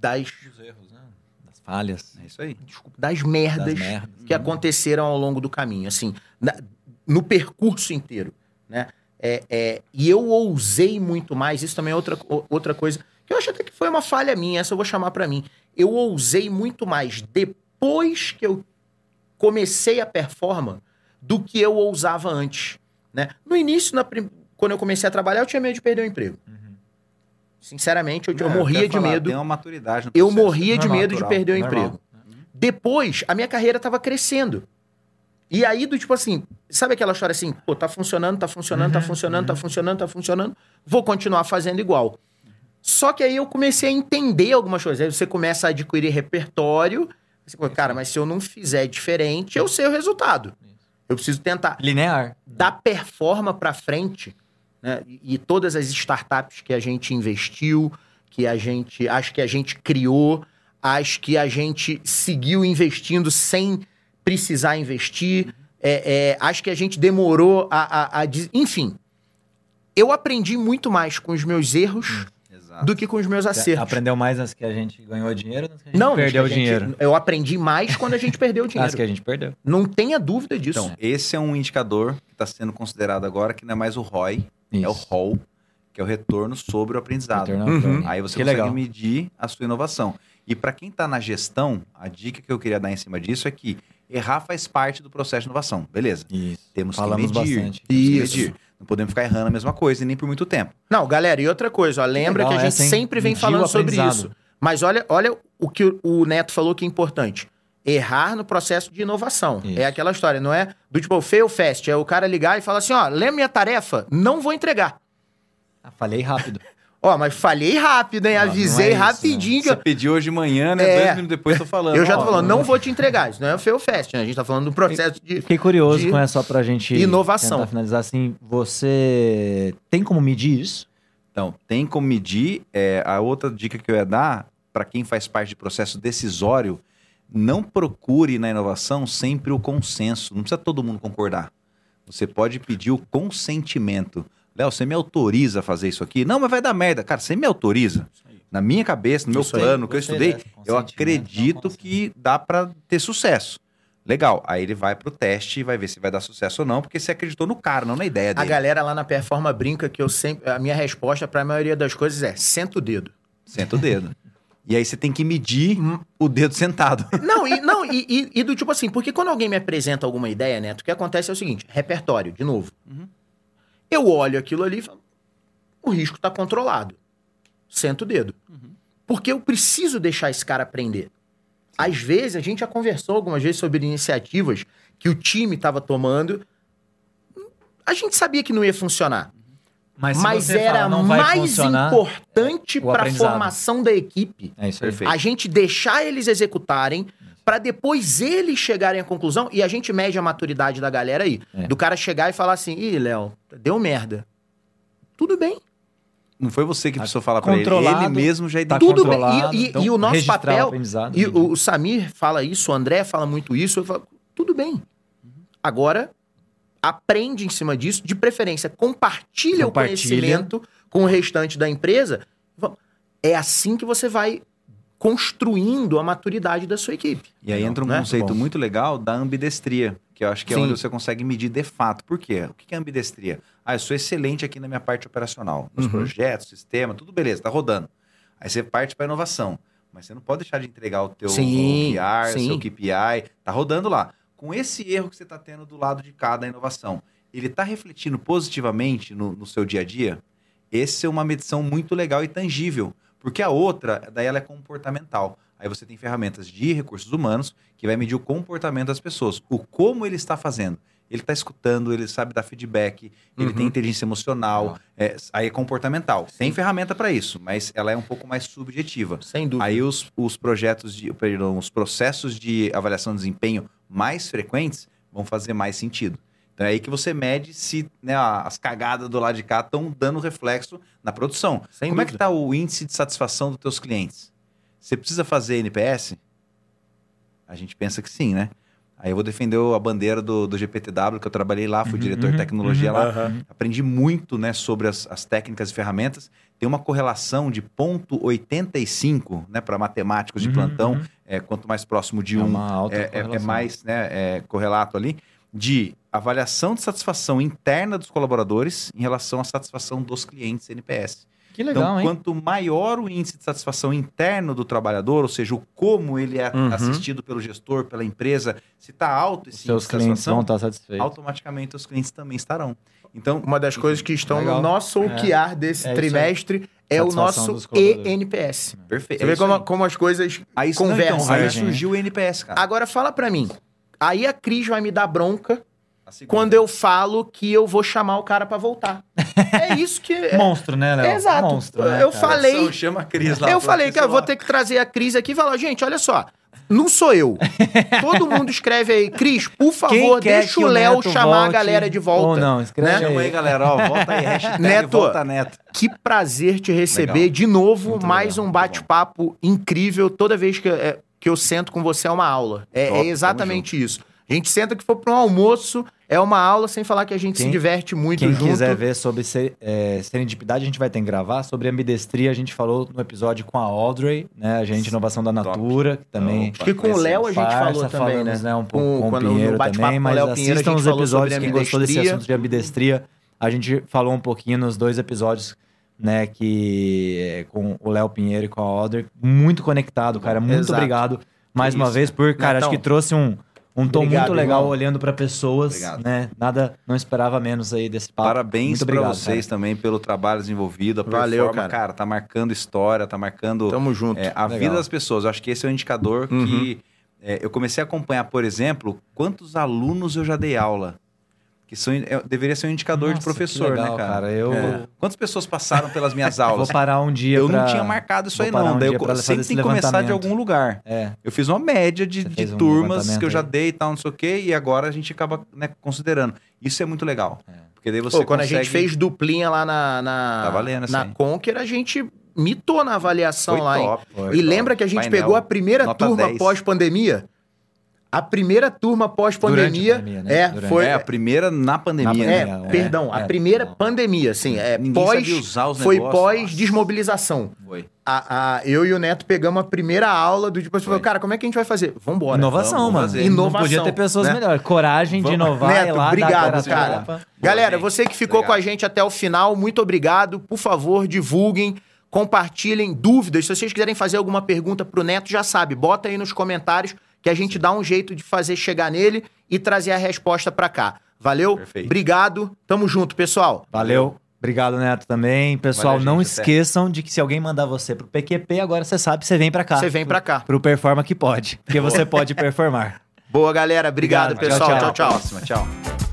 das, Dos erros, né? Das falhas, É isso aí. desculpa, das merdas das merdas. que aconteceram ao longo do caminho, assim, na- no percurso inteiro, né? É, é, e eu ousei muito mais, isso também é outra, outra coisa, que eu acho até que foi uma falha minha, essa eu vou chamar pra mim. Eu ousei muito mais depois que eu comecei a performance do que eu ousava antes, né? No início, na quando eu comecei a trabalhar, eu tinha medo de perder o emprego. Uhum. Sinceramente, eu, eu É, morria quero de falar, medo. Tem uma maturidade no Eu processo. morria de medo de natural, perder o normal. emprego. Depois, a minha carreira tava crescendo. E aí, do tipo assim, sabe aquela história assim, pô, tá funcionando, tá funcionando, tá Uhum, funcionando, tá uhum. funcionando, tá funcionando, vou continuar fazendo igual. Só que aí eu comecei a entender algumas coisas. Aí você começa a adquirir repertório. Você fala, cara, mas se eu não fizer diferente, eu sei o resultado. Eu preciso tentar Linear. da performance para frente, né? E, e todas as startups que a gente investiu, que a gente, acho que a gente criou, acho que a gente seguiu investindo sem precisar investir, é, é, acho que a gente demorou a, a, a enfim, eu aprendi muito mais com os meus erros Exato. do que com os meus Você acertos. aprendeu mais nas que a gente ganhou dinheiro, nas que a gente Não, perdeu mas que a gente- dinheiro. Eu aprendi mais quando a gente perdeu o Nas dinheiro. que a gente perdeu. Não tenha dúvida disso. Então, esse é um indicador que está sendo considerado agora, que não é mais o ROI, é o Isso. ROL, que é o retorno sobre o aprendizado. Uhum. Aí você Que consegue legal. medir a sua inovação. E para quem está na gestão, a dica que eu queria dar em cima disso é que errar faz parte do processo de inovação. Beleza. Isso. Temos Falamos que medir. bastante. Temos que Isso. medir. Não podemos ficar errando a mesma coisa e nem por muito tempo. Não, galera, e outra coisa, ó, lembra Legal que a gente essa, sempre vem falando sobre isso. Mas olha, olha o que o- o Neto falou que é importante. Errar no processo de inovação. Isso. É aquela história, não é do tipo fail fast. É o cara ligar e falar assim: ó, lembra minha tarefa? Não vou entregar. Ah, falei rápido. Ó, mas falhei rápido, hein? Não Avisei é isso, rapidinho. que Você eu- pediu hoje de manhã, né? É. Dois minutos depois tô falando. Eu já tô ó, falando, não vou te entregar. Isso não é fail fast, né? A gente tá falando do processo de. Fiquei curioso de com essa só pra gente inovação. tentar finalizar assim. Você tem como medir isso? Então, tem como medir. É, a outra dica que eu ia dar, para quem faz parte de processo decisório, não procure na inovação sempre o consenso. Não precisa todo mundo concordar. Você pode pedir o consentimento. Léo, você me autoriza a fazer isso aqui? Não, mas vai dar merda. Cara, você me autoriza? Na minha cabeça, no meu Isso aí. plano, que eu estudei, eu consentimento, acredito que dá para ter sucesso. Legal. Aí ele vai pro teste e vai ver se vai dar sucesso ou não, porque você acreditou no cara, não na ideia A dele. galera lá na Performa brinca que eu sempre. A minha resposta pra maioria das coisas é: senta o dedo. Senta o dedo. E aí você tem que medir o dedo sentado. Não, e, não e, e- e do tipo assim, porque quando alguém me apresenta alguma ideia, Neto, o que acontece é o seguinte: repertório, de novo. Uhum. Eu olho aquilo ali e falo, o risco tá controlado. Sento o dedo. Uhum. Porque eu preciso deixar esse cara aprender. Às vezes, a gente já conversou algumas vezes sobre iniciativas que o time estava tomando. A gente sabia que não ia funcionar. Mas, se mas você era fala, não vai mais importante o para a formação da equipe É isso. Perfeito. a gente deixar eles executarem para depois eles chegarem à conclusão e a gente mede a maturidade da galera aí. É. Do cara chegar e falar assim: ih, Léo, deu merda. Tudo bem. Não foi você que precisou falar para ele. Ele mesmo já Tá identificou. Tudo bem. E- e- então e o nosso o papel- E o, o Samir fala isso, o André fala muito isso. Eu falo, tudo bem. Agora, aprende em cima disso, de preferência, compartilha, o Compartilha. conhecimento com o restante da empresa. É assim que você vai construindo a maturidade da sua equipe. E aí entra um Né? conceito Bom. muito legal da ambidestria, que eu acho que é Sim. onde você consegue medir de fato. Por quê? O que é ambidestria? Ah, eu sou excelente aqui na minha parte operacional, nos Uhum. projetos, sistema, tudo beleza, tá rodando. Aí você parte para inovação, mas você não pode deixar de entregar o teu Sim, OKR, sim. seu KPI, tá rodando lá. Com esse erro que você está tendo do lado de cada inovação, ele está refletindo positivamente no, no seu dia a dia? Essa é uma medição muito legal e tangível, porque a outra, daí ela é comportamental. Aí você tem ferramentas de recursos humanos que vai medir o comportamento das pessoas, o como ele está fazendo. Ele está escutando, ele sabe dar feedback, ele Uhum. tem inteligência emocional, é, aí é comportamental. Tem Sim. ferramenta para isso, mas ela é um pouco mais subjetiva. Sem dúvida. Aí os, os projetos de, perdão, os processos de avaliação de desempenho mais frequentes vão fazer mais sentido. Então é aí que você mede se né, as cagadas do lado de cá estão dando reflexo na produção. Sem Como é que dúvida. está o índice de satisfação dos teus clientes? Você precisa fazer NPS? A gente pensa que sim, né? Aí eu vou defender a bandeira do, do GPTW, que eu trabalhei lá, fui Uhum, diretor uhum, de tecnologia uhum. lá. Aham. Aprendi muito né, sobre as, as técnicas e ferramentas. Tem uma correlação de ponto 85 né, para matemáticos de Uhum, plantão, uhum. é, quanto mais próximo de É um, é, é- é mais né, é, correlato ali, de avaliação de satisfação interna dos colaboradores em relação à satisfação dos clientes NPS. Que legal, então, hein? quanto maior o índice de satisfação interno do trabalhador, ou seja, o como ele é Uhum. assistido pelo gestor, pela empresa, se está alto Os esse seus índice de clientes satisfação, vão estar satisfeitos. automaticamente os clientes também estarão. Então, Uma das coisas que estão Legal. no nosso É. OKR desse É isso aí. trimestre é o nosso. ENPS. perfeito. Você é vê como, como as coisas Aí, não, conversam, então, aí né? surgiu o NPS, cara. Agora fala pra mim. Aí a Cris vai me dar bronca quando eu falo que eu vou chamar o cara pra voltar. é isso que. é- Monstro, né, Léo? Exato. Monstro, né, Eu cara? falei- Produção, Chama a Cris lá. eu falei que eu vou ter que trazer a Cris aqui e falar, gente, olha só. Não sou eu. Todo mundo escreve aí, Cris, por favor, Quem quer deixa que o Léo chamar a galera de volta. Ou não, escreve né? Chama aí, galera. Ó, volta aí. Hashtag Neto. volta neto. Que prazer te receber Legal. de novo. Muito mais legal, um bate-papo incrível. Toda vez que, é, que eu sento com você é uma aula. É, Top, é exatamente isso. A gente senta que for para um almoço, é uma aula, sem falar que a gente se Quem- diverte muito Quem junto. quiser ver sobre ser, é, serendipidade, a gente vai ter que gravar. Sobre ambidestria, a gente falou no episódio com a Audrey, né? A gente Inovação da Top. Natura, que também... Opa. Que com o Léo a gente Farsa, falou também, né? falamos, Um pouco Com- com, o Pinheiro também, mas Léo assistam gente os episódios. Quem gostou desse assunto de ambidestria, a gente falou um pouquinho nos dois episódios, né? Que é, com o Léo Pinheiro e com a Audrey. Muito conectado, cara. Muito Exato. obrigado mais uma isso, vez por, cara, acho Netão. que trouxe um... Um tom Obrigado, muito legal irmão. olhando para pessoas, Obrigado. né? Nada, não esperava menos aí desse papo. Parabéns obrigado, vocês também pelo trabalho desenvolvido. A Valeu, performance, cara. Tá marcando história, tá marcando Tamo junto. é, a Legal. vida das pessoas. Eu acho que esse é um indicador Uhum. que é, eu comecei a acompanhar, por exemplo, quantos alunos eu já dei aula. Que são, é, deveria ser um indicador de Nossa, professor, que legal, né, cara? Eu É. Quantas pessoas passaram pelas minhas vou aulas? parar um dia Eu pra... não tinha marcado isso vou aí, não. um Daí eu sempre tem que começar de algum lugar. É, Eu fiz uma média de, de um turmas que eu já dei e tal, não sei o quê, e agora a gente acaba né, considerando. Isso é muito legal. É. Porque daí você Pô, quando a consegue... gente fez duplinha lá na, na, Tá valendo isso na. Conquer, a gente mitou na avaliação Foi lá, hein? top. Foi E top. lembra que a gente Painel, pegou a primeira turma 10. pós-pandemia? A primeira turma pós-pandemia. Durante a pandemia, né? É, Durante. foi. É, a primeira na pandemia. Na É, pandemia, né? perdão, a é, primeira não. pandemia, assim, é Ninguém pós. sabia usar os Foi pós-desmobilização. Foi. A, a- eu e o Neto pegamos a primeira aula do tipo, assim, Foi. cara, como é que a gente vai fazer? Vambora. Inovação, vamos mano. fazer. Não Inovação, podia ter pessoas né? melhores. Coragem de Vamos. inovar Neto, lá obrigado, cara. tapa. Galera, Boa, você que ficou Obrigado. com a gente até o final, muito obrigado. Por favor, divulguem, compartilhem dúvidas. Se vocês quiserem fazer alguma pergunta pro Neto, já sabe, bota aí nos comentários que a gente dá um jeito de fazer chegar nele e trazer a resposta pra cá. Valeu? Perfeito. Obrigado. Tamo junto, pessoal. Valeu. Obrigado, Neto, também. Pessoal, Valeu, não gente, até. esqueçam de que se alguém mandar você pro PQP, agora você sabe, você vem pra cá. Você vem pra cá. Pro Performa que pode. Porque você pode performar. Boa, galera. Obrigado, Obrigado. pessoal. Tchau, tchau. Até tchau. a próxima. Tchau.